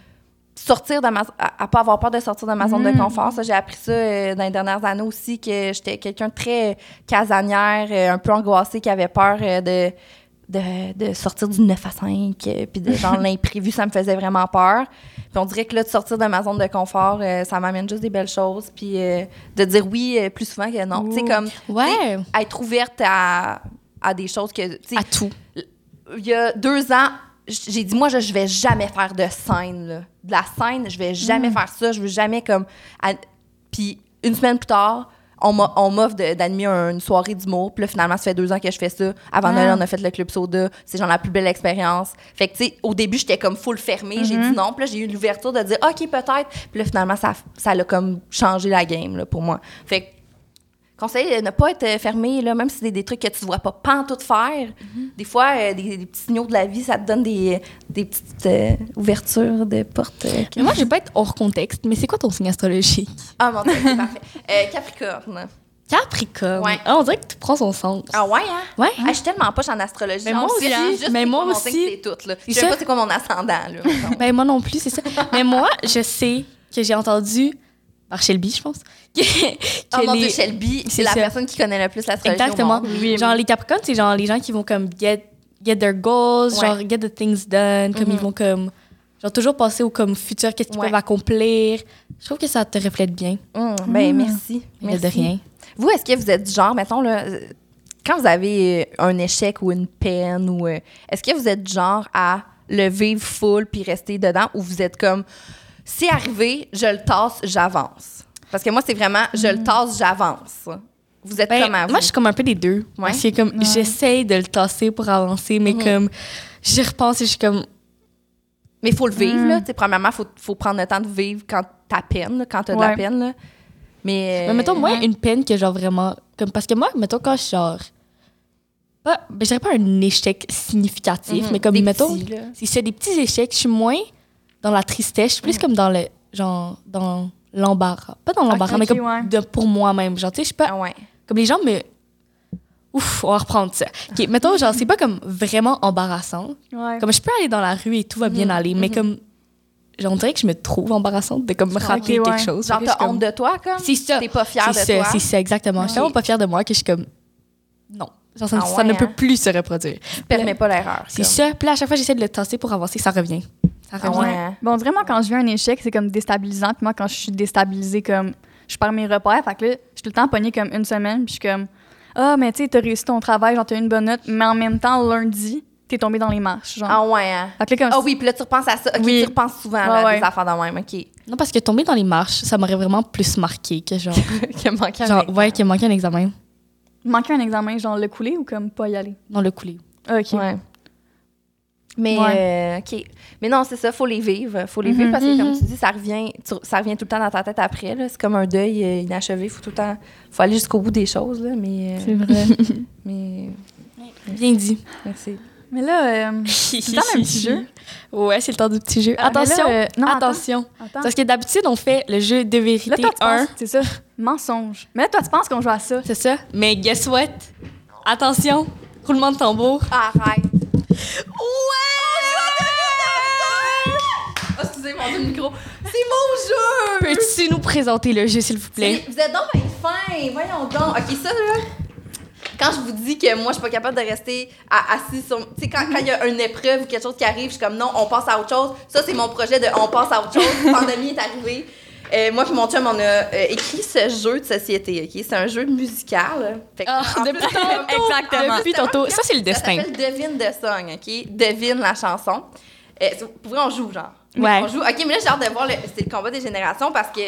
sortir de ma à, à pas avoir peur de sortir de ma zone de Mm. confort ça j'ai appris ça euh, dans les dernières années aussi que j'étais quelqu'un de très casanière euh, un peu angoissé qui avait peur euh, de, de de sortir du 9 à 5 euh, puis de genre l'imprévu ça me faisait vraiment peur puis on dirait que là de sortir de ma zone de confort ça m'amène juste des belles choses puis de dire oui plus souvent que non tu sais comme Ouais. être ouverte à à des choses que À tout. il y a deux ans, j'ai dit, moi, je, je vais jamais faire de scène. là. De la scène, je vais jamais faire ça. Je veux jamais comme. à- Puis une semaine plus tard, on m'offre d'animer une soirée d'humour. Puis là, finalement, ça fait deux ans que je fais ça. Avant Ah. Noël, on a fait le Club Soda. C'est genre la plus belle expérience. Fait que, tu sais, au début, j'étais comme full fermée. J'ai dit non. Puis là, j'ai eu l'ouverture de dire, OK, peut-être. Puis là, finalement, ça ça l'a comme changé la game là, pour moi. Fait que, conseil de ne pas être fermé, là, même si c'est des trucs que tu ne vois pas pantoute faire. Des fois, euh, des, des petits signaux de la vie, ça te donne des, des petites euh, ouvertures de portes. euh, Mais moi, je vais pas être hors contexte, mais c'est quoi ton signe astrologique? Ah, mon Dieu, c'est parfait. Euh, Capricorne. Capricorne? Ouais. Ah, on dirait que tu prends son sens. Ah ouais, hein? Ouais. Ah, je suis tellement poche en astrologie. Mais moi c'est aussi, juste- juste mais moi aussi. C'est tout, là. Je sais pas c'est quoi mon ascendant, là. Ben, moi non plus, c'est ça. mais moi, je sais que j'ai entendu, par Shelby, je pense, que, Oh que mon les- Dieu, Shelby, c'est la ça. personne qui connaît le plus l'astrologie Exactement. au monde. Oui, genre, les Capricornes, c'est genre les gens qui vont comme get, get their goals, Ouais. genre get the things done, comme Mhm. ils vont comme. Genre, toujours penser au comme futur, qu'est-ce qu'ils Ouais. peuvent accomplir. Je trouve que ça te reflète bien. Hum, ben, merci. Mais de merci. rien. Vous, est-ce que vous êtes du genre, mettons, là, quand vous avez un échec ou une peine, ou euh, est-ce que vous êtes du genre à le vivre full puis rester dedans ou vous êtes comme, c'est arrivé, je le tasse, j'avance? Parce que moi, c'est vraiment, je le tasse, j'avance. Vous êtes Ben, comment, vous? moi, je suis comme un peu des deux. Ouais. Parce que comme, j'essaye de le tasser pour avancer, mais Mhm. comme, j'y repense et je suis comme, Mais il faut le vivre, Mm. là. Tu sais, premièrement, il faut, faut prendre le temps de vivre quand t'as peine, là, quand t'as de la Ouais. peine, là. Mais... Mais mettons, moi, ouais. une peine que genre vraiment. Comme, parce que moi, mettons, quand je suis genre. Pas, ben, je dirais pas un échec significatif, Mhm. mais comme, Des mettons, si c'est des petits échecs, je suis moins dans la tristesse, plus comme dans le. Genre, dans l'embarras. Pas dans l'embarras, mais comme ouais. de, pour moi-même. Genre, tu sais, je suis pas. Ah ouais. Comme les gens me. Ouf, on va reprendre ça. OK, mettons, genre, c'est pas comme vraiment embarrassant. Ouais. Comme je peux aller dans la rue et tout va bien Mhm, aller, mais mhm. comme. Genre, on dirait que je me trouve embarrassante de comme rater quelque chose. Genre, t'as suis comme- honte de toi, comme? C'est ça. T'es pas fière de ça, toi? c'est ça, exactement. Je suis tellement pas fière de moi que je suis comme. Non. Genre, ça, Ah ça ne hein? peut plus se reproduire. Tu permets pas l'erreur. C'est ça. Puis là, à chaque fois, j'essaie de le tasser pour avancer, ça revient. Ça Ah revient. ouais. hein? Bon, on dirait, moi, quand je vis un échec, c'est comme déstabilisant. Puis moi, quand je suis déstabilisée, comme, je perds mes repères. Fait que là, je suis tout le temps pognée comme une semaine. Puis je suis comme, ah, mais tu sais, t'as réussi ton travail, genre, t'as eu une bonne note. Mais en même temps, lundi, t'es tombé dans les marches. Genre. Ah ouais, hein? Fait que là, comme, Ah oui, puis là, tu repenses à ça. OK, Oui. tu repenses souvent à ouais. des affaires de même. OK. Non, parce que tomber dans les marches, ça m'aurait vraiment plus marqué que genre. Qui a manqué genre, avec- ouais, qu'il manquait un examen. manquer un examen, genre, le couler ou comme pas y aller? Non, le couler. Ah, OK. Ouais. Mais, euh, OK. Mais non, c'est ça, faut les vivre. Faut les Mhm. vivre parce que, comme Mhm. tu dis, ça revient, tu- ça revient tout le temps dans ta tête après. là. C'est comme un deuil euh, inachevé. Faut tout le temps... faut aller jusqu'au bout des choses. Là, mais, euh, C'est vrai. mais... Bien dit. Merci. mais là, euh, c'est le temps d'un petit jeu. Ouais, c'est le temps du petit jeu. Ah, là, attention. euh, non, attention. Attends. Parce que d'habitude, on fait le jeu de Là, vérité toi, tu 1. penses, c'est ça, mensonge. Mais là, toi, tu penses qu'on joue à ça. C'est ça. Mais guess what? Attention. Roulement de tambour. Arrête. Ouais! Oh, excusez mon Dieu, le micro. C'est mon jeu! Peux-tu nous présenter le jeu, s'il vous plaît? Vous êtes donc bien fin, voyons donc. OK, ça, là, quand je vous dis que moi, je suis pas capable de rester à- assis sur... Tu sais, quand quand il y a une épreuve ou quelque chose qui arrive, je suis comme, non, on passe à autre chose. Ça, c'est mon projet de on passe à autre chose. Pandémie est arrivée. Euh, moi puis mon chum, on a euh, écrit ce jeu de société, OK? C'est un jeu musical. Fait que, Ah, en depuis plus, tantôt. Exactement. Depuis tantôt. Ça, c'est le Ça destin. s'appelle Devine the song, OK? Devine la chanson. Euh, pour vrai, on joue, genre. Ouais. On joue. OK, mais là, j'ai hâte de voir le, c'est le combat des générations parce que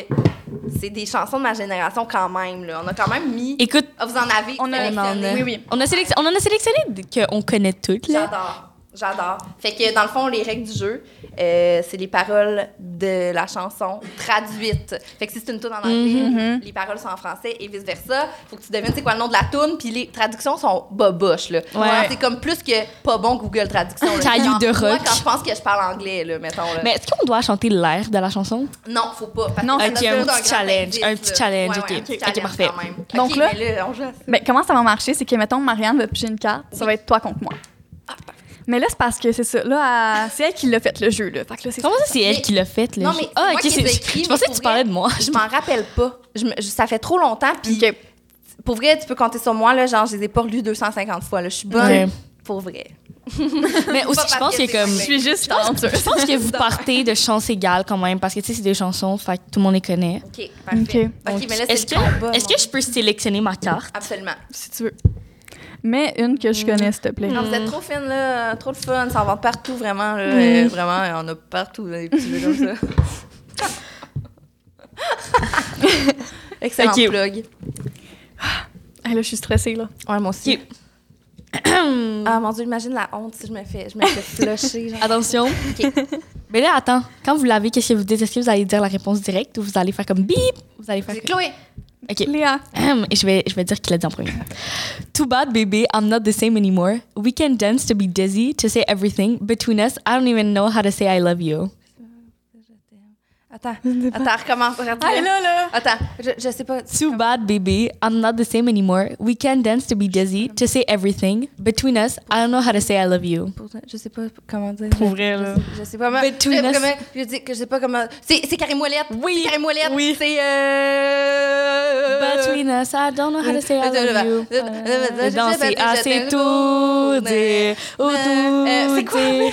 c'est des chansons de ma génération quand même, là. On a quand même mis... Écoute, Ah, vous en avez On a- sélectionné. on, a, Oui, oui. on, a sélectionné, on en a sélectionné qu'on connaît toutes, là. J'adore. J'adore. Fait que dans le fond, les règles du jeu, euh, c'est les paroles de la chanson traduites. Fait que si c'est une tune en anglais, Mhm. les paroles sont en français et vice versa. Faut que tu devines c'est quoi le nom de la tune, puis les traductions sont boboches là. Ouais. C'est comme plus que pas bon Google Traduction. Caillou de Moi, rock. quand je pense que je parle anglais là, mettons là. Mais est-ce qu'on doit chanter l'air de la chanson? Non, faut pas. parce que Non, ça ok, donne un petit challenge, indice, un petit challenge, Ouais, ok. un petit Ok, challenge parfait. quand même. Donc Ok, là- mais là, on joue à ça. Mais comment ça va marcher? C'est que, mettons, Marianne va piger une carte, ça va être toi contre moi. Mais là, c'est parce que c'est ça. Là, elle- c'est elle qui l'a fait, le jeu. Là. Fait que là, c'est Comment ça, c'est elle qui l'a fait, là? Non, mais c'est ah, moi ok, qui c'est. Je pensais que tu parlais de moi. Je m'en rappelle pas. Je me- je- ça fait trop longtemps. Puis OK. pour vrai, tu peux compter sur moi. Là, genre, je les ai pas relus 250 fois. Là. Je suis bonne. Ouais. Pour vrai. Mais aussi, je pense que que c'est comme. Je suis juste Je pense, talentueuse. je pense que vous partez de chances égales quand même, parce que tu sais, c'est des chansons, fait que tout le monde les connaît. OK, parfait. Ok. Donc, mais là, est-ce c'est le combat. est-ce mon que je peux sélectionner ma carte? Absolument. Si tu veux. Mais une que je connais, s'il te plaît. Non, vous êtes trop fine, là. Trop de fun. Ça en vend partout, vraiment. Là. Vraiment, on a partout des petits jeux comme ça. Excellent Ok. plug. Ah, là, je suis stressée, là. Ouais, moi aussi. Ah, mon Dieu, imagine la honte si je me fais, je me fais flusher. Genre. Attention. OK. Mais là, attends. Quand vous l'avez, qu'est-ce que vous dites? Est-ce que vous allez dire la réponse directe ou vous allez faire comme bip? Vous allez faire C'est Chloé. OK. Léa. Je vais, je vais dire qui l'a dit en premier. Too bad, baby, I'm not the same anymore. We can dance to be dizzy, to say everything. Between us, I don't even know how to say I love you. Attends, attends, recommence. Attends, Ah, là, là. attends je, je sais pas. Too bad, baby, I'm not the same anymore. We can dance to be dizzy, to say everything. Between us, I don't know how to say I love you. Je sais pas comment dire. Pour vrai, je là. sais- Je sais pas. mais- Between je, us. comment- je dis que je sais pas comment. C'est c'est Carré Moellette. Oui. C'est Carré Moellette. Oui. C'est. Euh... Between us, I don't know how to say I love you. Euh, Danser assez tout dire, ou tout Euh, c'est quoi? dire.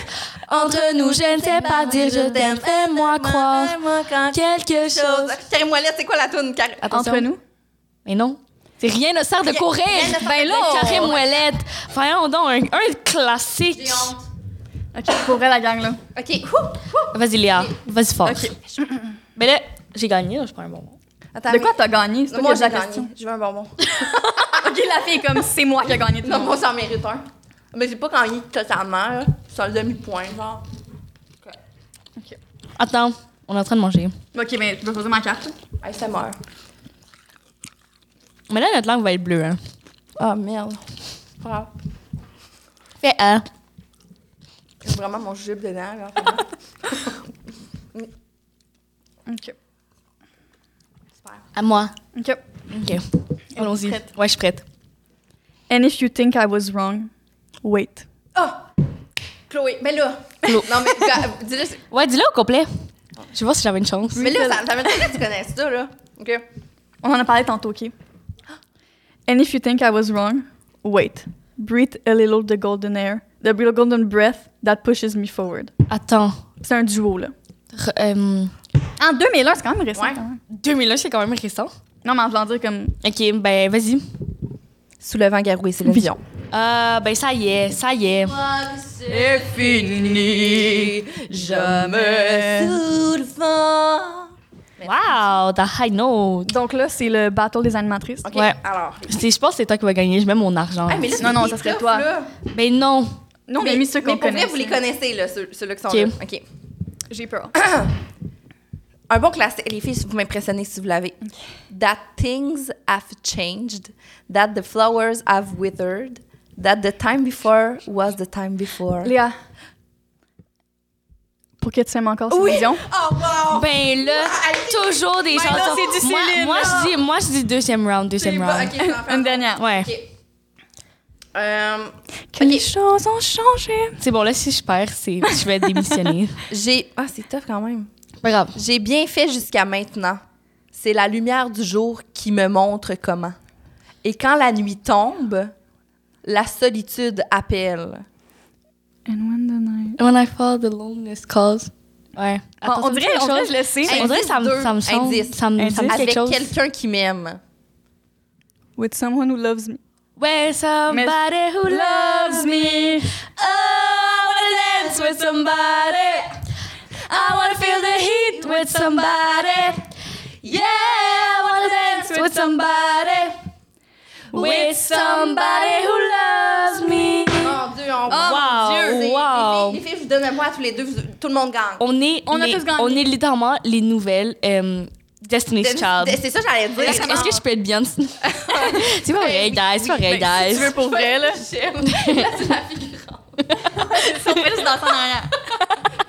Entre nous, je ne sais pas dire je t'aime. Fais-moi croire quelque chose. chose. Carré Moellette, c'est quoi la toune? Entre nous? Mais non. C'est rien ne sert de courir. ben là, moellette. Voyons donc, un, un classique. OK, pour la gang, là. OK. Vas-y, Léa. Vas-y fort. OK. Mais là, j'ai gagné, là, je prends un bonbon. Attends, De quoi t'as gagné? Moi, j'ai gagné. Je veux un bonbon. OK, la fille est comme, c'est moi qui ai gagné. tout le Non, moi, j'en mérite un. Mais j'ai pas gagné totalement, là. C'est un demi-point, genre. Attends, on est en train de manger. OK, mais tu peux poser ma carte. Meurt. Mais là, notre langue va être bleue, hein. Ah, merde. Pas grave. Fais un. J'ai vraiment mon jujube dedans, là. OK. Super. À moi. OK. OK. Allons-y. Ouais, je suis prête. And if you think I was wrong, wait. Ah! Chloé, mais là. Chlo- Non, mais dis-le. Ouais, dis-le au complet. Je vais voir si j'avais une chance. Mais là, ça, ça m'étonnerait que tu connaisses ça, là. OK. On en a parlé tantôt, OK? And if you think I was wrong, wait. Breathe a little the golden air, the real golden breath that pushes me forward. Attends. C'est un duo, là. Re- euh, En 2001, c'est quand même récent. Ouais. quand même. 2001, c'est quand même récent. Non, mais en voulant dire comme... OK, ben, vas-y. Sous le vent garoué, c'est le Vision. Euh, ben, ça y est, ça y est. C'est fini, jamais sous le vent. Wow, the high note. Donc là, c'est le battle des animatrices. OK, Ouais. alors. C'est- Je pense que c'est toi qui vas gagner. Je mets mon argent. Ah, mais là, Non, non, ça serait toi. là. Ben non. Non, mais mis ceux qu'on mais pour connaît. vrai, vous les connaissez, là, ceux- ceux-là qui sont OK. là. OK. J'ai peur. Un bon classique. Les filles, vous m'impressionnez si vous l'avez. That things have changed, that the flowers have withered, that the time before was the time before. Léa. Pour que tu aimes encore cette Oui. vision. Oh, wow! Ben là, toujours des chansons. c'est du moi, Céline, moi, là. je dis, moi, je dis deuxième round, deuxième round. bon, OK, je vais en faire Une un. dernière. Ouais. OK. Euh, Que les choses ont changé. C'est bon, là, si je perds, je vais démissionner. j'ai... Ah, c'est tough quand même. Pas grave. J'ai bien fait jusqu'à maintenant. C'est la lumière du jour qui me montre comment. Et quand la nuit tombe, la solitude appelle. And when the night... When I fall, the loneliness calls. Ouais. on, on dirait, on dirait, je le sais. Hey, On dirait ça me, ça me semble. Indice. Ça me, ça me Avec quelque chose. quelqu'un qui m'aime. With someone who loves me. Where somebody who loves me. Oh, I wanna dance with somebody. I wanna feel the heat with somebody. Yeah, I wanna dance with somebody. With somebody who loves me. Dieu, on Oh, mon Dieu. C'est- Wow. Les filles, les filles, je vous donne à moi à tous les deux, vous- tout le monde gagne. On est, On a les- tous gagné. on est littéralement les nouvelles euh, Destiny's Child. C'est ça j'allais dire. Est-ce que je peux être bien? c'est pas vrai, guys. C'est pas vrai, guys. Si tu veux pour vrai, là. J'aime. Là, c'est la figurante. On fait juste danser en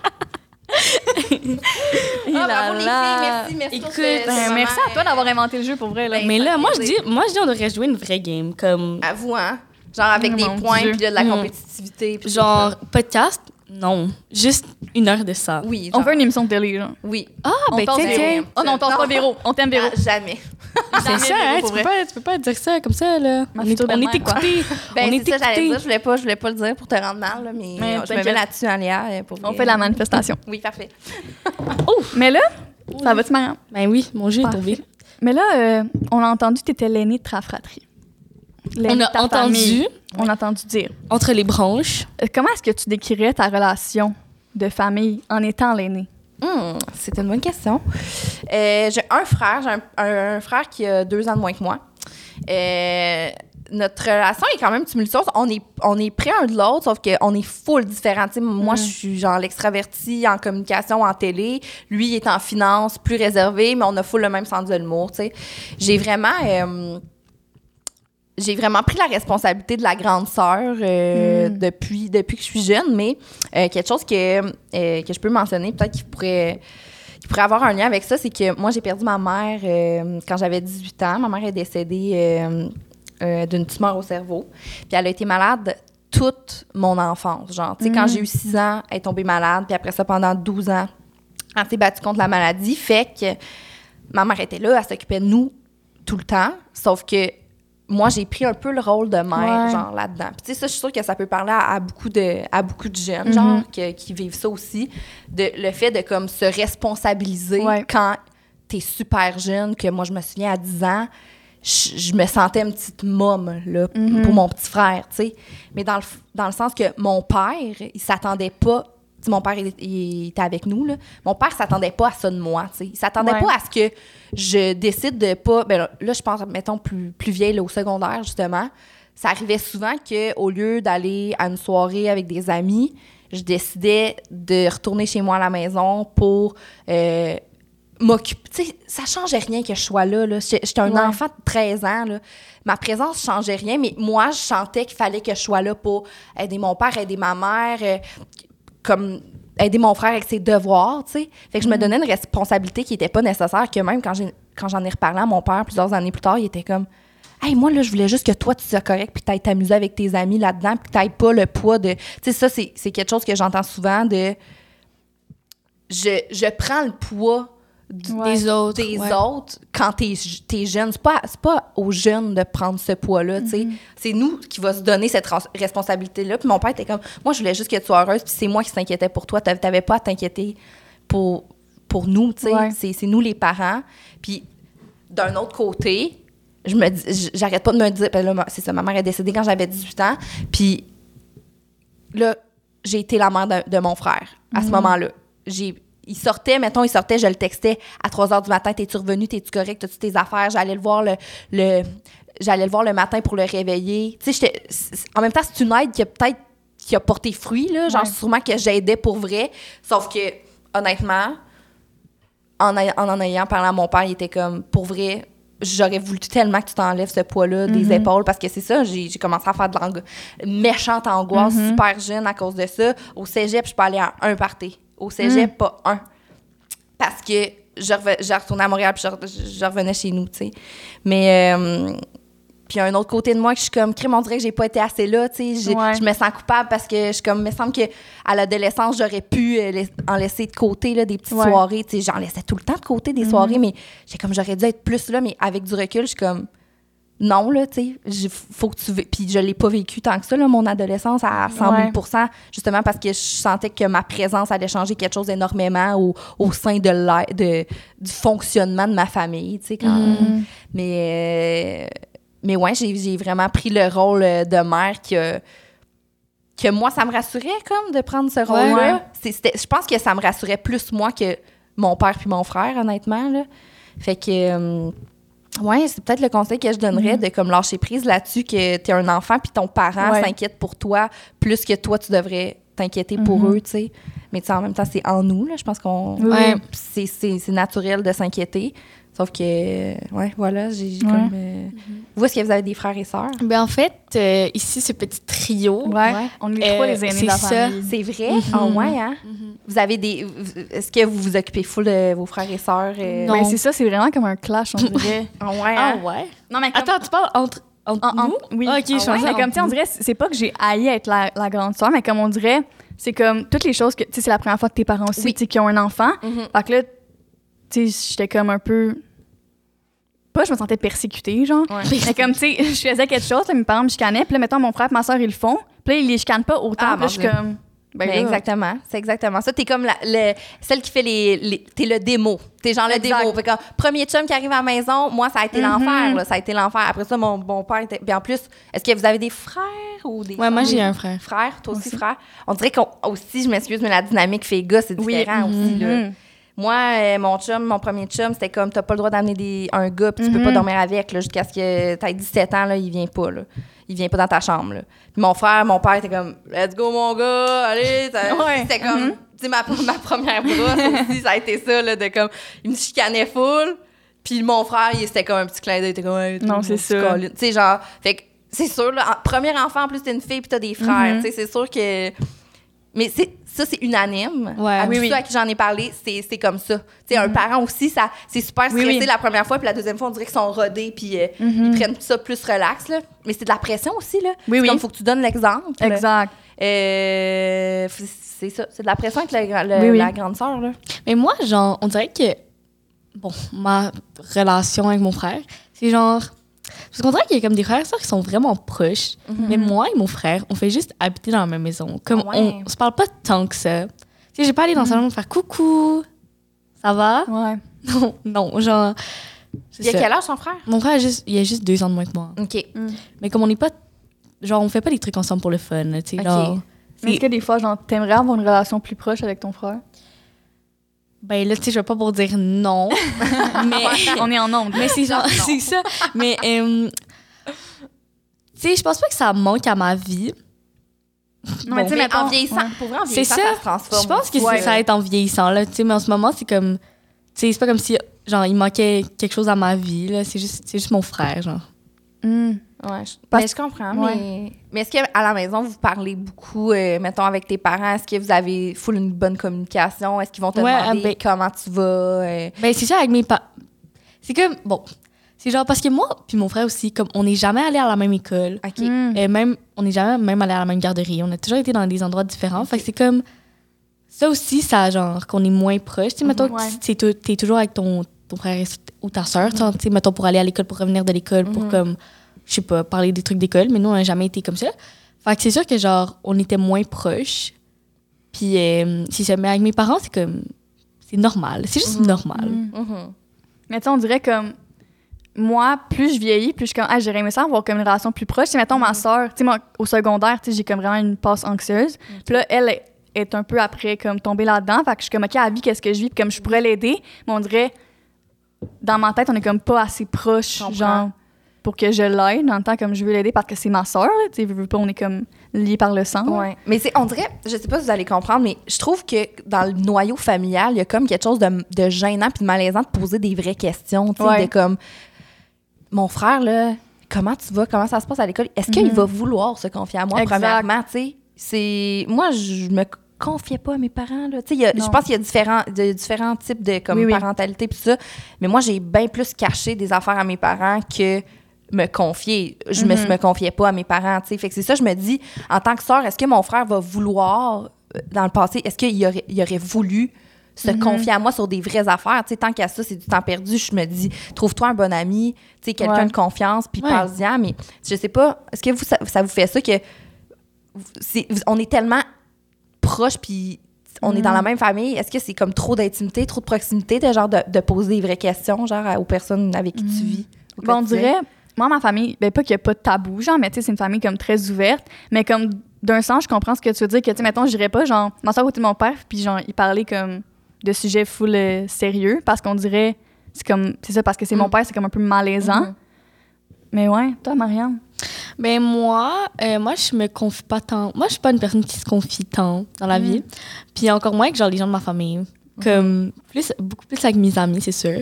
Ah, bravo les filles, merci, merci. Écoute, pour ce- Ben, ce merci à toi d'avoir inventé le jeu pour vrai. Là. Ben, Mais là, moi je, dis, moi, je dis, on devrait jouer une vraie game. Comme, À vous, hein? Genre avec des points, puis de la Mm. compétitivité. genre, podcast? Non. Juste une heure de ça. Oui, on fait une émission de télé, genre. Oui. Ah, On ben, Véro. tiens. Oh non, on Non. pas Véro. On t'aime Véro. Ah, jamais. C'est ça, hein? Tu peux, pas, tu peux pas dire ça comme ça, là. Ma On est, on est écoutés. Ben, on est ça, j'allais dire. Je voulais pas, je voulais pas le dire pour te rendre mal, là, mais, Mais je me mets là-dessus en lien. euh, Pour On fait la manifestation. Oui, parfait. Mais là, ça va-tu, Marianne? Ben oui, mon jeu est tombé. Mais là, euh, on a entendu que tu étais l'aîné de ta fratrie. On a entendu famille. On a entendu dire. entre les branches. Euh, Comment est-ce que tu décrirais ta relation de famille en étant l'aîné? Hmm, c'est une bonne question. Euh, j'ai un frère, j'ai un, un frère qui a deux ans de moins que moi. Euh, notre relation est quand même tumultueuse. On est, on est près un de l'autre, sauf qu'on est full sais, Moi, je suis genre l'extraverti en communication, en télé. Lui, il est en finance, plus réservé, mais on a full le même sens de l'humour. J'ai vraiment... euh, j'ai vraiment pris la responsabilité de la grande sœur euh, Mm. depuis, depuis que je suis jeune, mais euh, quelque chose que, euh, que je peux mentionner, peut-être qu'il pourrait, qui pourrait avoir un lien avec ça, c'est que moi, j'ai perdu ma mère quand j'avais 18 ans. Ma mère est décédée d'une tumeur au cerveau. Puis elle a été malade toute mon enfance. Genre, tu sais, quand Mm. j'ai eu 6 ans, elle est tombée malade. Puis après ça, pendant 12 ans, elle s'est battue contre la maladie. Fait que ma mère était là, elle s'occupait de nous tout le temps. Sauf que moi, j'ai pris un peu le rôle de mère, Ouais. genre, là-dedans. Puis, tu sais, ça, je suis sûre que ça peut parler à, à beaucoup, de, à beaucoup de jeunes, Mhm. genre, que- qui vivent ça aussi. De, le fait de, comme, se responsabiliser Ouais. quand t'es super jeune, que moi, je me souviens, à 10 ans, je, je me sentais une petite môme, là, Mhm. pour mon petit frère, tu sais. Mais dans le, dans le sens que mon père, il s'attendait pas... mon père, il, il était avec nous, là. Mon père s'attendait pas à ça de moi. Il s'attendait Ouais. pas à ce que je décide de pas... Ben là, je pense, mettons, plus, plus vieille, là, au secondaire, justement. Ça arrivait souvent qu'au lieu d'aller à une soirée avec des amis, je décidais de retourner chez moi à la maison pour... euh, m'occuper. Ça changeait rien que je sois là. là. J'étais j'étais un Ouais. enfant de 13 ans. Là. Ma présence changeait rien, mais moi, je sentais qu'il fallait que je sois là pour aider mon père, aider ma mère, euh, comme aider mon frère avec ses devoirs, tu sais. Fait que je me donnais une responsabilité qui n'était pas nécessaire, que même quand j'ai- quand j'en ai reparlé à mon père plusieurs années plus tard, il était comme Hey, moi, là, je voulais juste que toi, tu sois correct, puis que tu ailles t'amuser avec tes amis là-dedans, puis n'ailles pas le poids de. Tu sais, ça, c'est c'est quelque chose que j'entends souvent de. Je, je prends le poids Ouais. Des autres. des ouais. autres quand t'es es jeune. C'est pas, pas aux jeunes de prendre ce poids-là, tu sais. Mm-hmm. C'est nous qui va se donner cette res- responsabilité-là. Puis mon père était comme, moi, je voulais juste que tu sois heureuse, puis c'est moi qui s'inquiétais pour toi. T'avais pas à t'inquiéter pour, pour nous, tu sais. Ouais. C'est nous les parents. Puis d'un autre côté, je me j'arrête pas de me dire, ben c'est ça, ma mère est décédée quand j'avais 18 ans, puis là, j'ai été la mère de, de mon frère à ce moment-là. J'ai il sortait, mettons, il sortait, je le textais à 3 h du matin, t'es-tu revenu, t'es-tu correct, t'as-tu tes affaires? J'allais le voir le, le j'allais le voir le matin pour le réveiller. Tu sais, en même temps, c'est une aide qui a peut-être qui a porté fruit, là. Genre, Ouais. sûrement que j'aidais pour vrai. Sauf que, honnêtement, en, en en ayant parlé à mon père, il était comme, pour vrai, j'aurais voulu tellement que tu t'enlèves ce poids-là des Mhm. épaules parce que c'est ça, j'ai commencé à faire de l'angoisse, méchante angoisse Mhm. super jeune à cause de ça. Au cégep, je peux aller à un party. Au cégep, pas un. Parce que je, je retournais à Montréal puis je, re- je revenais chez nous, tu sais. Mais. euh, puis un autre côté de moi que je suis comme, crime, on dirait que j'ai pas été assez là, tu sais. Ouais. Je me sens coupable parce que je suis comme, il me semble qu'à l'adolescence, j'aurais pu euh, en laisser de côté, là, des petites Ouais. soirées, tu sais. J'en laissais tout le temps de côté des soirées, mais j'ai comme, j'aurais dû être plus là, mais avec du recul, je suis comme, non, là, tu sais, faut que tu... Puis je l'ai pas vécu tant que ça, là, mon adolescence, à 100 000 justement parce que je sentais que ma présence allait changer quelque chose énormément au, au sein de, de du fonctionnement de ma famille, tu sais, quand... Mhm. Mais, euh, mais ouais, j'ai vraiment pris le rôle euh, de mère que, que moi, ça me rassurait comme de prendre ce rôle-là. Ouais. Je pense que ça me rassurait plus moi que mon père puis mon frère, honnêtement. Là. Fait que, euh, ouais, c'est peut-être le conseil que je donnerais de comme lâcher prise là-dessus que tu es un enfant puis ton parent Ouais. s'inquiète pour toi plus que toi, tu devrais t'inquiéter pour Mhm. eux, tu sais. Mais en même temps, c'est en nous, là. Je pense qu'on... Oui. Ouais. C'est naturel de s'inquiéter. Sauf que, ouais, voilà, j'ai Ouais. comme... euh, Vous, est-ce que vous avez des frères et sœurs? Ben, en fait, euh, ici, ce petit trio. Ouais. Ouais. On est Euh, trois les aînés c'est de la famille. C'est vrai? Ah ouais, hein? Vous avez des... Est-ce que vous vous occupez full de vos frères et sœurs? euh? Non. Ben, c'est ça, c'est vraiment comme un clash, on dirait. Ah ouais, Ah hein? ouais? non, mais comme- Attends, tu parles entre, entre En- en- nous? oui. Ah, ok, je Ah pensais ouais, comme, tu sais, on dirait, c'est pas que j'ai haï être la, la grande soeur, mais comme on dirait, c'est comme toutes les choses que, tu sais, c'est la première fois que tes parents aussi, Oui. tu sais, qui ont un enfant. Mhm. Fait que là, tu sais, j'étais comme un peu. Pas, je me sentais persécutée, genre. Ouais. Mais comme, tu sais, je faisais quelque chose, là, mes parents me chicanaient, puis là, mettons, mon frère et ma soeur, ils le font. Puis là, ils les chicanent pas autant. Ah, puis là, je suis comme. Ben Mais là, exactement, c'est exactement ça. T'es comme la, le- celle qui fait les, les- T'es le démo. T'es genre le démo. Fait que, premier chum qui arrive à la maison, moi, ça a été Mhm. l'enfer. Ça a été l'enfer. Après ça, mon, mon père était. Puis en plus, est-ce que vous avez des frères ou des. Ouais, moi, j'ai un frère. Frère, toi aussi, Aussi. frère? On dirait qu'on aussi, je m'excuse, mais la dynamique fait gars, c'est Oui. différent aussi. Là. Mhm. Moi, euh, mon chum, mon premier chum, c'était comme t'as pas le droit d'amener des- un gars, puis tu peux Mhm. pas dormir avec jusqu'à ce que t'aies 17 ans, là, il vient pas. Là. Il vient pas dans ta chambre. Là. Puis mon frère, mon père était comme Let's go, mon gars, allez. Ouais. C'était comme, Mhm. tu sais, ma, ma première brosse aussi, ça a été ça, là, de comme, il me chicanait full. Puis mon frère, il c'était comme un petit clin d'œil, il était comme, Hey, Non, c'est ça. Tu sais, genre, fait que c'est sûr, là, en- premier enfant, en plus, t'es une fille, puis t'as des frères. Mhm. Tu sais, c'est sûr que. Mais c'est, ça, c'est unanime. Ouais. À Oui, tous oui. ceux à qui j'en ai parlé, c'est, c'est comme ça. Tu sais, un parent aussi, ça, c'est super stressé oui. la première fois, puis la deuxième fois, on dirait qu'ils sont rodés, puis euh, ils prennent ça plus relax, là. Mais c'est de la pression aussi, là. Oui, c'est oui. comme, faut que tu donnes l'exemple. Exact. Euh, c'est ça. C'est de la pression avec la, gra- le- Oui, oui. la grande sœur, là. Mais moi, genre, on dirait que, bon, ma relation avec mon frère, c'est genre. Parce qu'on dirait qu'il y a comme des frères et sœurs qui sont vraiment proches. Mais moi et mon frère, on fait juste habiter dans la même maison. Comme ouais. on, on se parle pas tant que ça. Tu sais, j'ai pas allé dans le salon faire coucou, ça va? Ouais. Non, non, genre. Il y a ça. quel âge son frère? Mon frère, a juste, il a juste deux ans de moins que moi. OK. Mais comme on n'est pas. Genre, on fait pas des trucs ensemble pour le fun, tu sais. Ok. genre, Mais Est-ce que des fois, genre, t'aimerais avoir une relation plus proche avec ton frère? Ben là, tu sais, je vais pas pour dire non. mais. On est en onde. Mais c'est genre, c'est ça. Mais, euh, tu sais, je pense pas que ça manque à ma vie. Non, mais sais, Mais mettons- en vieillissant, ouais. pour vrai, en C'est vieillissant, ça. ça, se transforme. Je pense que Ouais. c'est- ça va être en vieillissant, là. Tu sais, mais en ce moment, c'est comme. Tu sais, c'est pas comme si, genre, il manquait quelque chose à ma vie, là. C'est juste, c'est juste mon frère, genre. Hmm. Ouais, je, Parce- mais je comprends. Ouais. Mais, mais est-ce qu'à la maison, vous parlez beaucoup, euh, mettons, avec tes parents? Est-ce que vous avez full une bonne communication? Est-ce qu'ils vont te Ouais, demander ah, ben- comment tu vas? euh? Ben, c'est ça avec mes parents. C'est comme. Bon. C'est genre, parce que moi, puis mon frère aussi, comme, on n'est jamais allé à la même école. OK. Hmm. Et même, on n'est jamais même allé à la même garderie. On a toujours été dans des endroits différents. Fait que c'est comme. Ça aussi, ça, genre, qu'on est moins proche. Tu sais, mettons, Ouais. tu es, t'es toujours avec ton, ton frère ou ta soeur, tu sais, mettons, pour aller à l'école, pour revenir de l'école, pour comme, je sais pas, parler des trucs d'école. Mais nous, on n'a jamais été comme ça. Fait que c'est sûr que, genre, on était moins proches. Puis, euh, c'est ça. Mais avec mes parents, c'est comme. C'est normal. C'est juste normal. Hmm. Mhm. Mais tu sais, on dirait comme. Moi, plus je vieillis, plus je suis comme. Ah, j'aurais aimé ça avoir comme une relation plus proche. Tu mettons, ma soeur, tu sais, au secondaire, tu sais, j'ai comme vraiment une passe anxieuse. Puis là, elle est, est un peu après, comme, tombée là-dedans. Fait que je suis comme, OK, à vie, qu'est-ce que je vis? Puis comme, je pourrais l'aider. Mais on dirait, dans ma tête, on est comme pas assez proche, genre, pour que je l'aide dans le temps comme je veux l'aider parce que c'est ma soeur, là. Tu sais, pas, on est comme liés par le sang. Ouais. Mais c'est, on dirait, je sais pas si vous allez comprendre, mais je trouve que dans le noyau familial, il y a comme quelque chose de, de gênant puis de malaisant de poser des vraies questions. Tu sais, Ouais. de comme, mon frère, là, comment tu vas? Comment ça se passe à l'école? Est-ce qu'il Mhm. va vouloir se confier à moi, Exact. premièrement? Tu sais, c'est. Moi, je me confiais pas à mes parents. Là. Y a-. Je pense qu'il y a différents, de- différents types de comme, Oui, oui. parentalité puis ça. Mais moi, j'ai bien plus caché des affaires à mes parents que me confier. Je me, Mhm. me confiais pas à mes parents. tu sais. Fait que c'est ça, je me dis, en tant que sœur, est-ce que mon frère va vouloir, euh, dans le passé, est-ce qu'il aurait, il aurait voulu se Mhm. confier à moi sur des vraies affaires? Tu sais, tant qu'à ça, c'est du temps perdu. Je me dis, trouve-toi un bon ami, tu sais, quelqu'un Ouais. de confiance, puis Ouais. parle-y. Mais je sais pas, est-ce que vous, ça, ça vous fait ça que c'est- on est tellement proches, puis on est dans la même famille. Est-ce que c'est comme trop d'intimité, trop de proximité, de genre de, de poser des vraies questions, genre à- aux personnes avec qui tu vis? Ben, on dirait, moi, ma famille, ben pas qu'il n'y a pas de tabou, genre, mais tu sais, c'est une famille comme très ouverte. Mais comme d'un sens, je comprends ce que tu veux dire, que tu sais, mettons, je dirais pas, genre, ma soeur côté de mon père, puis genre, il parlait comme de sujets full euh, sérieux, parce qu'on dirait, c'est comme, c'est ça, parce que c'est mon Mm. père, c'est comme un peu malaisant. Mhm. Mais ouais, toi, Marianne? Ben moi, euh, moi je me confie pas tant. Moi je suis pas une personne qui se confie tant dans la Mm. vie. Puis encore moins que genre les gens de ma famille. Comme plus beaucoup plus avec mes amis, c'est sûr.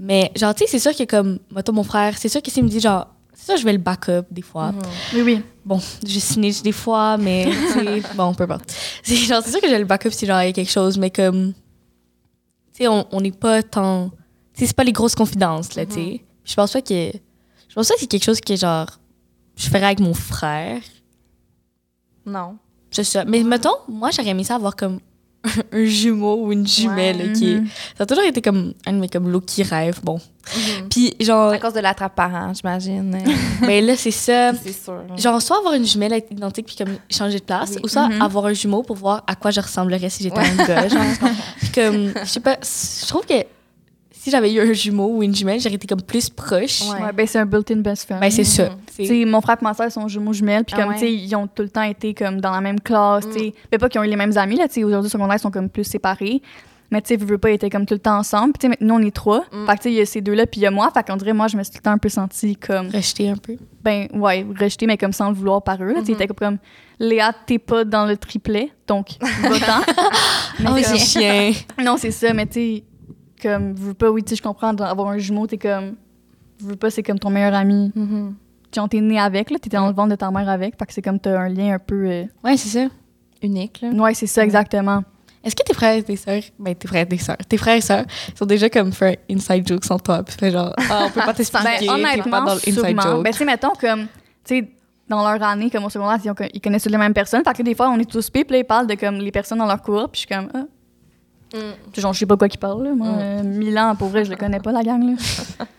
Mais genre tu sais c'est sûr que comme mettons mon frère, c'est sûr que s'il me dit genre c'est sûr je vais le back-up des fois. Oui, oui. Bon, je snitch des fois mais bon peu importe. C'est genre c'est sûr que je vais le back-up si genre il y a quelque chose mais comme tu sais on n'est pas tant tu sais c'est pas les grosses confidences là, tu sais. Je pense pas que je pense pas que c'est quelque chose que genre je ferais avec mon frère. Non. C'est ça. Mais mettons, moi, j'aurais aimé ça avoir comme un jumeau ou une jumelle. Ouais. qui est- Mhm. Ça a toujours été comme un de mes comme lots qui rêve. Bon. Puis, genre, À cause de l'attrape-parent, j'imagine. ben là, c'est ça. c'est sûr. Genre, soit avoir une jumelle identique puis comme changer de place, Oui. ou soit Mhm. avoir un jumeau pour voir à quoi je ressemblerais si j'étais un gars. Genre, puis comme, je sais pas, je trouve que si j'avais eu un jumeau ou une jumelle, j'aurais été comme plus proche. Ouais. Ouais, ben c'est un built-in best friend. Ben, c'est ça. C'est- Tu sais, mon frère et ma soeur sont jumeaux jumelles, puis Ah comme, ouais? tu sais, ils ont tout le temps été comme dans la même classe, tu sais. Mais pas qu'ils ont eu les mêmes amis, là, tu sais, aujourd'hui, au secondaire, ils sont comme plus séparés. Mais tu sais, veux, pas, ils étaient comme tout le temps ensemble. Puis tu sais, nous, on est trois. Mm. Fait que tu sais, il y a ces deux-là, puis il y a moi. Fait qu'on dirait, moi, je me suis tout le temps un peu sentie comme, Rejeter un peu. ben, ouais, rejetée, mais comme sans le vouloir par eux, là. Tu sais, Mhm. ils étaient comme, Léa, t'es pas dans le triplet, donc, va-t'en. Oh, comme- chien. non, c'est ça, mais tu sais, comme, veux pas, oui, tu sais, je comprends, d'avoir un jumeau, t'es comme, veux pas, c'est comme ton meilleur ami. Mhm. Genre, t'es né avec, là, t'étais dans le ventre de ta mère avec, fait que c'est comme, t'as un lien un peu. euh, Ouais, c'est ça. Unique, là. Ouais, c'est ça, exactement. Est-ce que tes frères et tes sœurs, ben tes frères et tes sœurs, tes frères et sœurs sont déjà comme fait un inside joke sans toi, puis fait genre, ah, on peut pas t'expliquer, Ben, t'es pas honnêtement, dans le inside sûrement. joke. Ben, tu sais, mettons, comme, tu sais, dans leur année, comme au secondaire, ils, ont- ils connaissent toutes les mêmes personnes. Fait que des fois, on est tous pis, puis là, ils parlent de comme les personnes dans leur cours, puis je suis comme, ah. Mm. Genre, je sais pas quoi qu'ils parlent, là. Moi, Mm. euh, Milan, pour vrai, je le connais pas, la gang, là.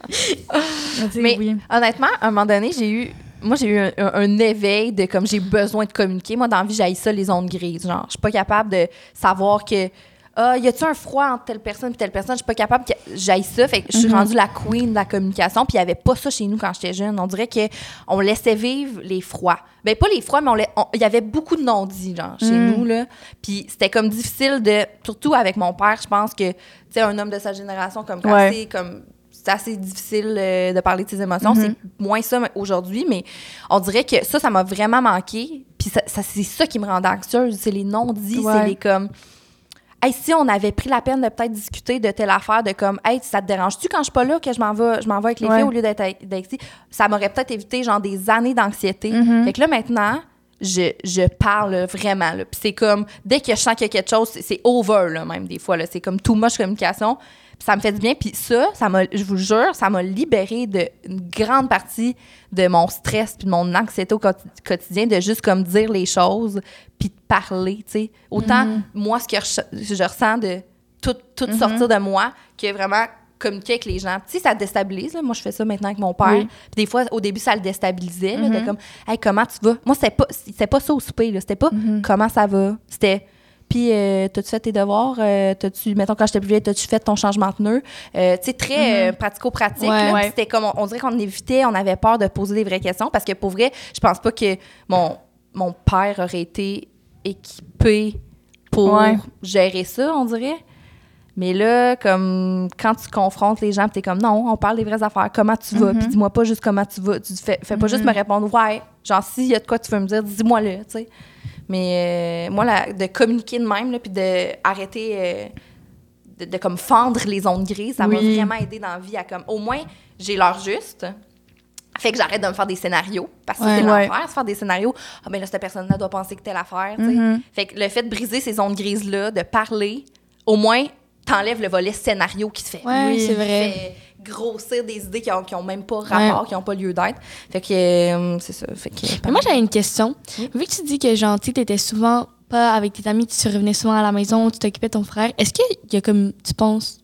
Mais oui. Honnêtement, à un moment donné, j'ai eu. Moi, j'ai eu un, un- un éveil de comme j'ai besoin de communiquer. Moi, dans la vie, j'ai ça les ondes grises. Genre, je suis pas capable de savoir que. Ah, y a-tu un froid entre telle personne et telle personne? Je suis pas capable que j'aille ça. Fait que je suis Mhm. rendue la queen de la communication. Puis il y avait pas ça chez nous quand j'étais jeune. On dirait que on laissait vivre les froids. Ben, pas les froids, mais il y avait beaucoup de non-dits, genre, chez Mm. nous, là. Puis c'était comme difficile de. Surtout avec mon père, je pense que, tu sais, un homme de sa génération, comme quand Ouais. comme. C'est assez difficile euh, de parler de ses émotions. Mhm. C'est moins ça aujourd'hui, mais on dirait que ça, ça m'a vraiment manqué. Puis ça, ça- c'est ça qui me rendait anxieuse. C'est les non-dits, Ouais. c'est les comme. Hey, si on avait pris la peine de peut-être discuter de telle affaire, de comme, hey, ça te dérange-tu quand je suis pas là que je m'en vais, je m'en vais avec les Ouais. filles au lieu d'être ici? Ça m'aurait peut-être évité, genre, des années d'anxiété. Mhm. Fait que là, maintenant, je, je parle vraiment. Puis c'est comme, dès que je sens qu'il y a quelque chose, c'est, over, là, même, des fois. Là. C'est comme too much communication. Ça me fait du bien. Puis ça, ça m'a, je vous jure, ça m'a libéré d'une grande partie de mon stress puis de mon anxiété au quoti- quotidien de juste comme dire les choses puis de parler, tu sais. Autant, moi, ce que je, je ressens de tout, tout sortir de moi que vraiment communiquer avec les gens. Tu sais, ça déstabilise. là. Moi, je fais ça maintenant avec mon père. Oui. Puis des fois, au début, ça le déstabilisait. là, de comme, hey, comment tu vas? Moi, c'était pas, pas ça au souper. C'était pas comment ça va. C'était, puis, euh, t'as-tu fait tes devoirs? Euh, t'as-tu, mettons, quand j'étais plus vieille, t'as-tu fait ton changement de pneu? Euh, tu sais, très euh, pratico-pratique. Ouais. Ouais. C'était comme, on, on dirait qu'on évitait, on avait peur de poser des vraies questions parce que pour vrai, je pense pas que mon, mon père aurait été équipé pour Ouais. gérer ça, on dirait. Mais là, comme quand tu confrontes les gens, tu es comme non, on parle des vraies affaires. Comment tu vas? Puis dis-moi pas juste comment tu vas. Tu fais, fais pas juste me répondre ouais. Genre, s'il y a de quoi tu veux me dire, dis-moi-le, tu sais. Mais euh, moi, la- de communiquer de même, puis d'arrêter euh, de, de comme fendre les ondes grises, ça m'a Oui. vraiment aidé dans la vie à comme, au moins, j'ai l'heure juste. Fait que j'arrête de me faire des scénarios. Parce que Ouais. c'est Ouais. l'enfer, se faire des scénarios. Ah, ben là, cette personne-là doit penser que telle affaire, tu sais. Mhm. Fait que le fait de briser ces ondes grises-là, de parler, au moins, t'enlèves le volet scénario qui te fait. Ouais, qui c'est vrai. fait grossir des idées qui ont, qui ont même pas rapport, qui ont pas lieu d'être. Fait que, euh, c'est ça. Fait que, Mais moi, j'avais une question. Vu que tu dis que, genre, tu étais souvent pas avec tes amis, tu revenais souvent à la maison, tu t'occupais de ton frère, est-ce qu'il y a comme, tu penses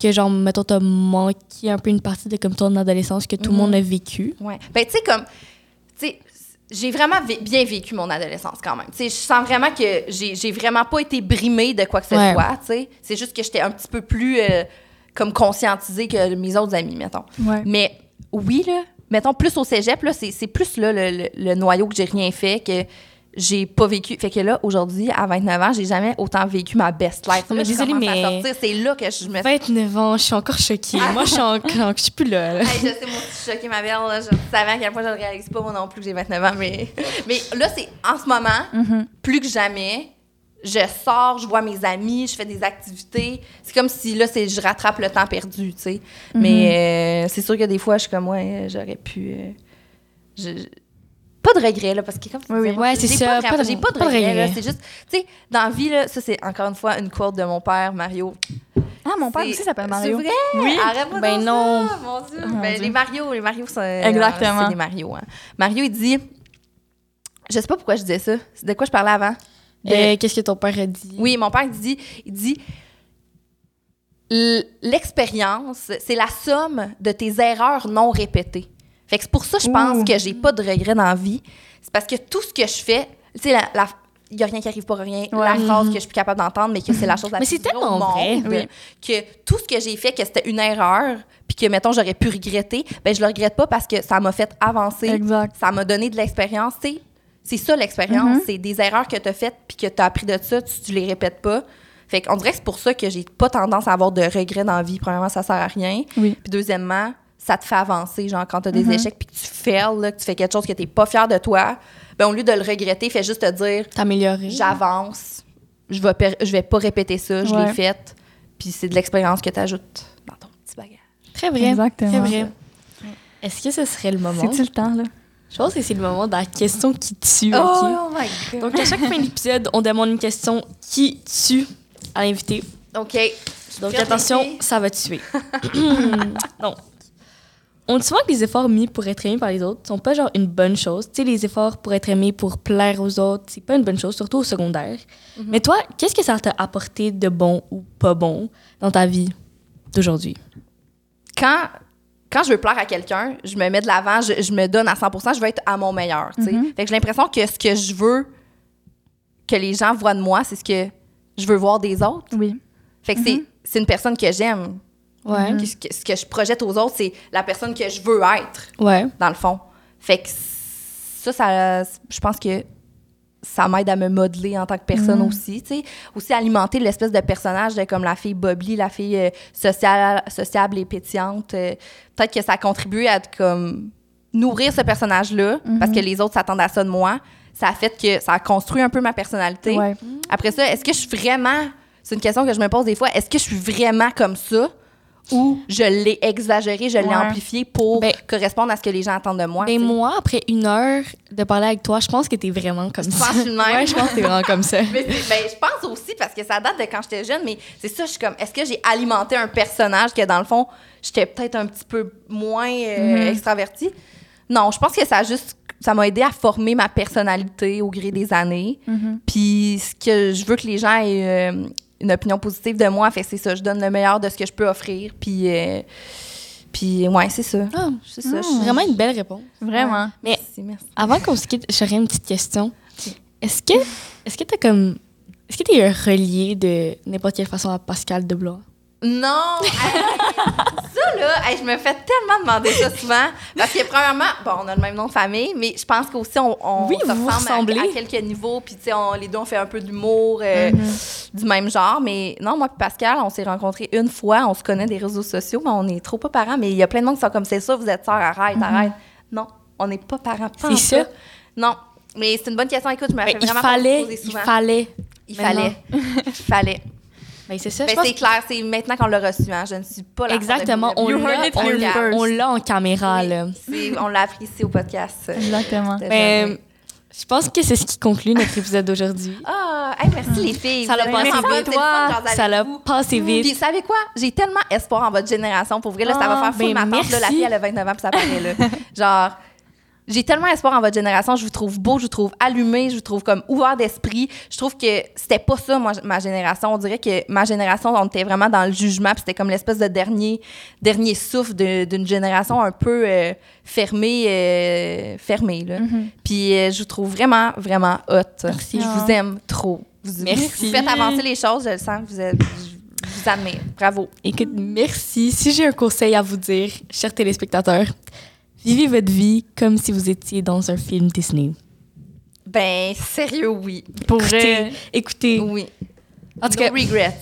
que, genre, mettons, t'as manqué un peu une partie de comme ton adolescence que tout le Mhm. monde a vécu? Ouais. Ben, tu sais, comme. Tu sais, j'ai vraiment bien vécu mon adolescence quand même. Tu sais, je sens vraiment que j'ai j'ai vraiment pas été brimée de quoi que ce Ouais. soit, tu sais. C'est juste que j'étais un petit peu plus, euh, comme, conscientisée que mes autres amis, mettons. Ouais. Mais oui, là, mettons, plus au cégep, là, c'est c'est plus là, le, le- le noyau que j'ai rien fait, que j'ai pas vécu. Fait que là, aujourd'hui, à 29 ans, j'ai jamais autant vécu ma best life. Là, désolée, mais- sortir, C'est là que je me 29 ans, je suis encore choquée. moi, je suis encore, je suis plus là. là. Hey, je sais, moi, je suis choquée, ma belle. là. Je savais à quel point je le réalise pas, moi non plus, que j'ai 29 ans. Mais, mais là, c'est en ce moment, Mhm. plus que jamais, je sors, je vois mes amis, je fais des activités. C'est comme si là, c'est, je rattrape le temps perdu, tu sais. Mais euh, c'est sûr que des fois, je suis comme, ouais, j'aurais pu. euh, je- pas de regret, là, parce que comme Oui, oui. Ouais, c'est ça, de- pas de- J'ai pas de regret, là. C'est juste, tu sais, dans la vie, là, ça, c'est encore une fois une quote de mon père, Mario. Ah, mon père aussi s'appelle Mario. C'est vrai? Oui. Arrête pas Ben non. ça, mon Dieu. mon Ben, Dieu. les Mario, les Mario, c'est Exactement. c'est des Mario. Hein. Mario, il dit, je sais pas pourquoi je disais ça. C'est de quoi je parlais avant? De- Qu'est-ce que ton père a dit? oui, mon père dit, il dit, l'expérience, c'est la somme de tes erreurs non répétées. Fait que c'est pour ça que je pense Ouh. que j'ai pas de regrets dans la vie. C'est parce que tout ce que je fais, tu sais, la, la- il y a rien qui arrive pour rien. La phrase que je suis plus capable d'entendre, mais que c'est la chose la Mais plus au tellement vrai. monde, Oui. que tout ce que j'ai fait, que c'était une erreur, puis que, mettons, j'aurais pu regretter, ben je le regrette pas parce que ça m'a fait avancer. Exact. Ça m'a donné de l'expérience. tu sais. C'est ça l'expérience. Mhm. C'est des erreurs que tu as faites puis que tu as appris de ça, tu, tu les répètes pas. Fait qu'on dirait que c'est pour ça que j'ai pas tendance à avoir de regrets dans la vie. Premièrement, ça sert à rien. Oui. Puis deuxièmement, ça te fait avancer. Genre, quand tu as des Mhm. échecs puis que tu fails, là, que tu fais quelque chose que tu pas fier de toi, ben, au lieu de le regretter, fais juste te dire T'améliorer? j'avance, je vais, je vais pas répéter ça, je l'ai fait. Puis c'est de l'expérience que tu ajoutes dans ton petit bagage. Très vrai. Exactement. Très vrai. Est-ce que ce serait le moment? C'est-tu le temps, là? Je pense que c'est le moment de la question qui tue. Oh my God. Donc, à chaque fin d'épisode, on demande une question qui tue à l'invité. OK. Donc, attention, ça va tuer. Donc, on dit souvent que les efforts mis pour être aimé par les autres sont pas genre une bonne chose. Tu sais, les efforts pour être aimé, pour plaire aux autres, c'est pas une bonne chose, surtout au secondaire. Mais toi, qu'est-ce que ça t'a apporté de bon ou pas bon dans ta vie d'aujourd'hui? quand, quand je veux plaire à quelqu'un, je me mets de l'avant, je, je me donne à 100 je veux être à mon meilleur. Mhm. Fait que j'ai l'impression que ce que je veux que les gens voient de moi, c'est ce que je veux voir des autres. Oui. Fait que c'est- c'est une personne que j'aime. Ouais. Ce, que, ce que je projette aux autres, c'est la personne que je veux être, Ouais. dans le fond. Fait que ça, ça je pense que ça m'aide à me modeler en tant que personne aussi, tu sais. Aussi alimenter l'espèce de personnage de comme la fille Bobby, la fille euh, sociale, sociable et pétillante. euh, Peut-être que ça a contribué à comme nourrir ce personnage-là, parce que les autres s'attendent à ça de moi. Ça a fait que ça a construit un peu ma personnalité. Ouais. Après ça, est-ce que je suis vraiment. C'est une question que je me pose des fois. Est-ce que je suis vraiment comme ça? Ou je l'ai exagéré, je l'ai Ouais. amplifié pour Ben- correspondre à ce que les gens attendent de moi? Ben tu sais? moi, après une heure de parler avec toi, je pense que t'es vraiment comme ça. je de même? Ouais, je pense que t'es vraiment comme ça. Mais ben, je pense aussi parce que ça date de quand j'étais jeune, mais c'est ça, je suis comme, est-ce que j'ai alimenté un personnage que dans le fond, j'étais peut-être un petit peu moins euh, extravertie? Non, je pense que ça a juste, ça m'a aidé à former ma personnalité au gré des années. Puis ce que je veux que les gens aient euh, une opinion positive de moi, fait c'est ça, je donne le meilleur de ce que je peux offrir. Puis, euh, puis ouais, c'est ça. Ah, C'est ça. je- Vraiment une belle réponse. Vraiment. Mais Merci, merci. avant qu'on se quitte, j'aurais une petite question. Est-ce que est-ce que t'as comme est-ce que t'es un relié de n'importe quelle façon à Pascal de Blois? Non! Ça, là, je me fais tellement demander ça souvent. Parce que, premièrement, bon, on a le même nom de famille, mais je pense qu'aussi, on, on Oui, se ressemble à, à quelques niveaux. Puis, tu sais, les deux, on fait un peu d'humour euh, du même genre. Mais non, moi et Pascal, on s'est rencontrés une fois. On se connaît des réseaux sociaux, mais on est trop pas parents. Mais il y a plein de monde qui sont comme, c'est ça, vous êtes sœurs, arrête, arrête. Non, on n'est pas parents. C'est ça? Non. Mais c'est une bonne question. Écoute, je me Ben, fais il vraiment fallait poser il souvent. fallait. Il fallait. Il fallait. Ben c'est ça, je Ben, c'est clair, c'est maintenant qu'on l'a reçu. Hein. Je ne suis pas la Exactement, on l'a en caméra Oui, là. on l'a appris ici au podcast. Exactement. Oui. je pense que c'est ce qui conclut notre épisode d'aujourd'hui. Ah, hey, merci les filles. Ça l'a passé vite. de jaser Ça l'a passé Puis, vite. vous savez quoi? J'ai tellement espoir en votre génération. Pour vrai, là, ça va Ah, faire fou ben ma. Là, la fille, elle a 29 ans, puis ça paraît, là. Genre, j'ai tellement espoir en votre génération. Je vous trouve beau, je vous trouve allumé, je vous trouve comme ouvert d'esprit. Je trouve que c'était pas ça, moi, ma génération. On dirait que ma génération, on était vraiment dans le jugement, puis c'était comme l'espèce de dernier, dernier souffle d'une génération un peu euh, fermée, euh, fermée, là. Puis euh, je vous trouve vraiment, vraiment hot. Merci. Je vous aime trop. Vous, Merci. vous faites avancer les choses, je le sens. Vous êtes, je vous admire. Bravo. Écoute, merci. Si j'ai un conseil à vous dire, chers téléspectateurs, vivez votre vie comme si vous étiez dans un film Disney. Ben, sérieux, oui. Pour Écoutez, vrai. écoutez. Oui. En tout no cas, regrets.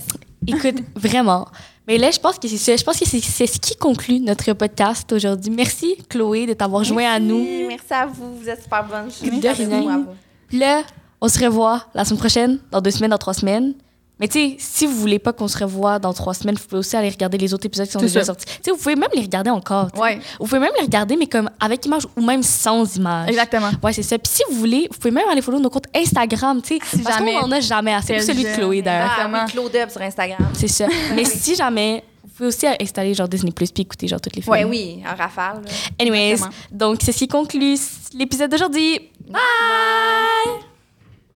écoute, vraiment. Mais là, je pense que c'est. Je pense que c'est ce qui conclut notre podcast aujourd'hui. Merci, Chloé, de t'avoir joint à nous. Merci, à vous. Vous êtes super bonne. De rien. là, on se revoit la semaine prochaine, dans deux semaines, dans trois semaines. Mais tu sais, si vous voulez pas qu'on se revoie dans trois semaines, vous pouvez aussi aller regarder les autres épisodes qui sont C'est déjà sortis. Tu sais, vous pouvez même les regarder encore. tu sais. Ouais. Vous pouvez même les regarder, mais comme avec image ou même sans image. Exactement. Ouais, c'est ça. Puis si vous voulez, vous pouvez même aller follow nos comptes Instagram, tu sais. Si parce jamais. qu'on en a jamais assez. Plus celui de. Chloé, d'ailleurs. Ah Exactement. oui, Claude Hub sur Instagram. C'est ça. mais si jamais, vous pouvez aussi installer genre Disney Plus puis écouter genre toutes les films. Ouais, oui, en rafale. là. Anyways, Exactement. donc c'est ce qui conclut l'épisode d'aujourd'hui. Bye!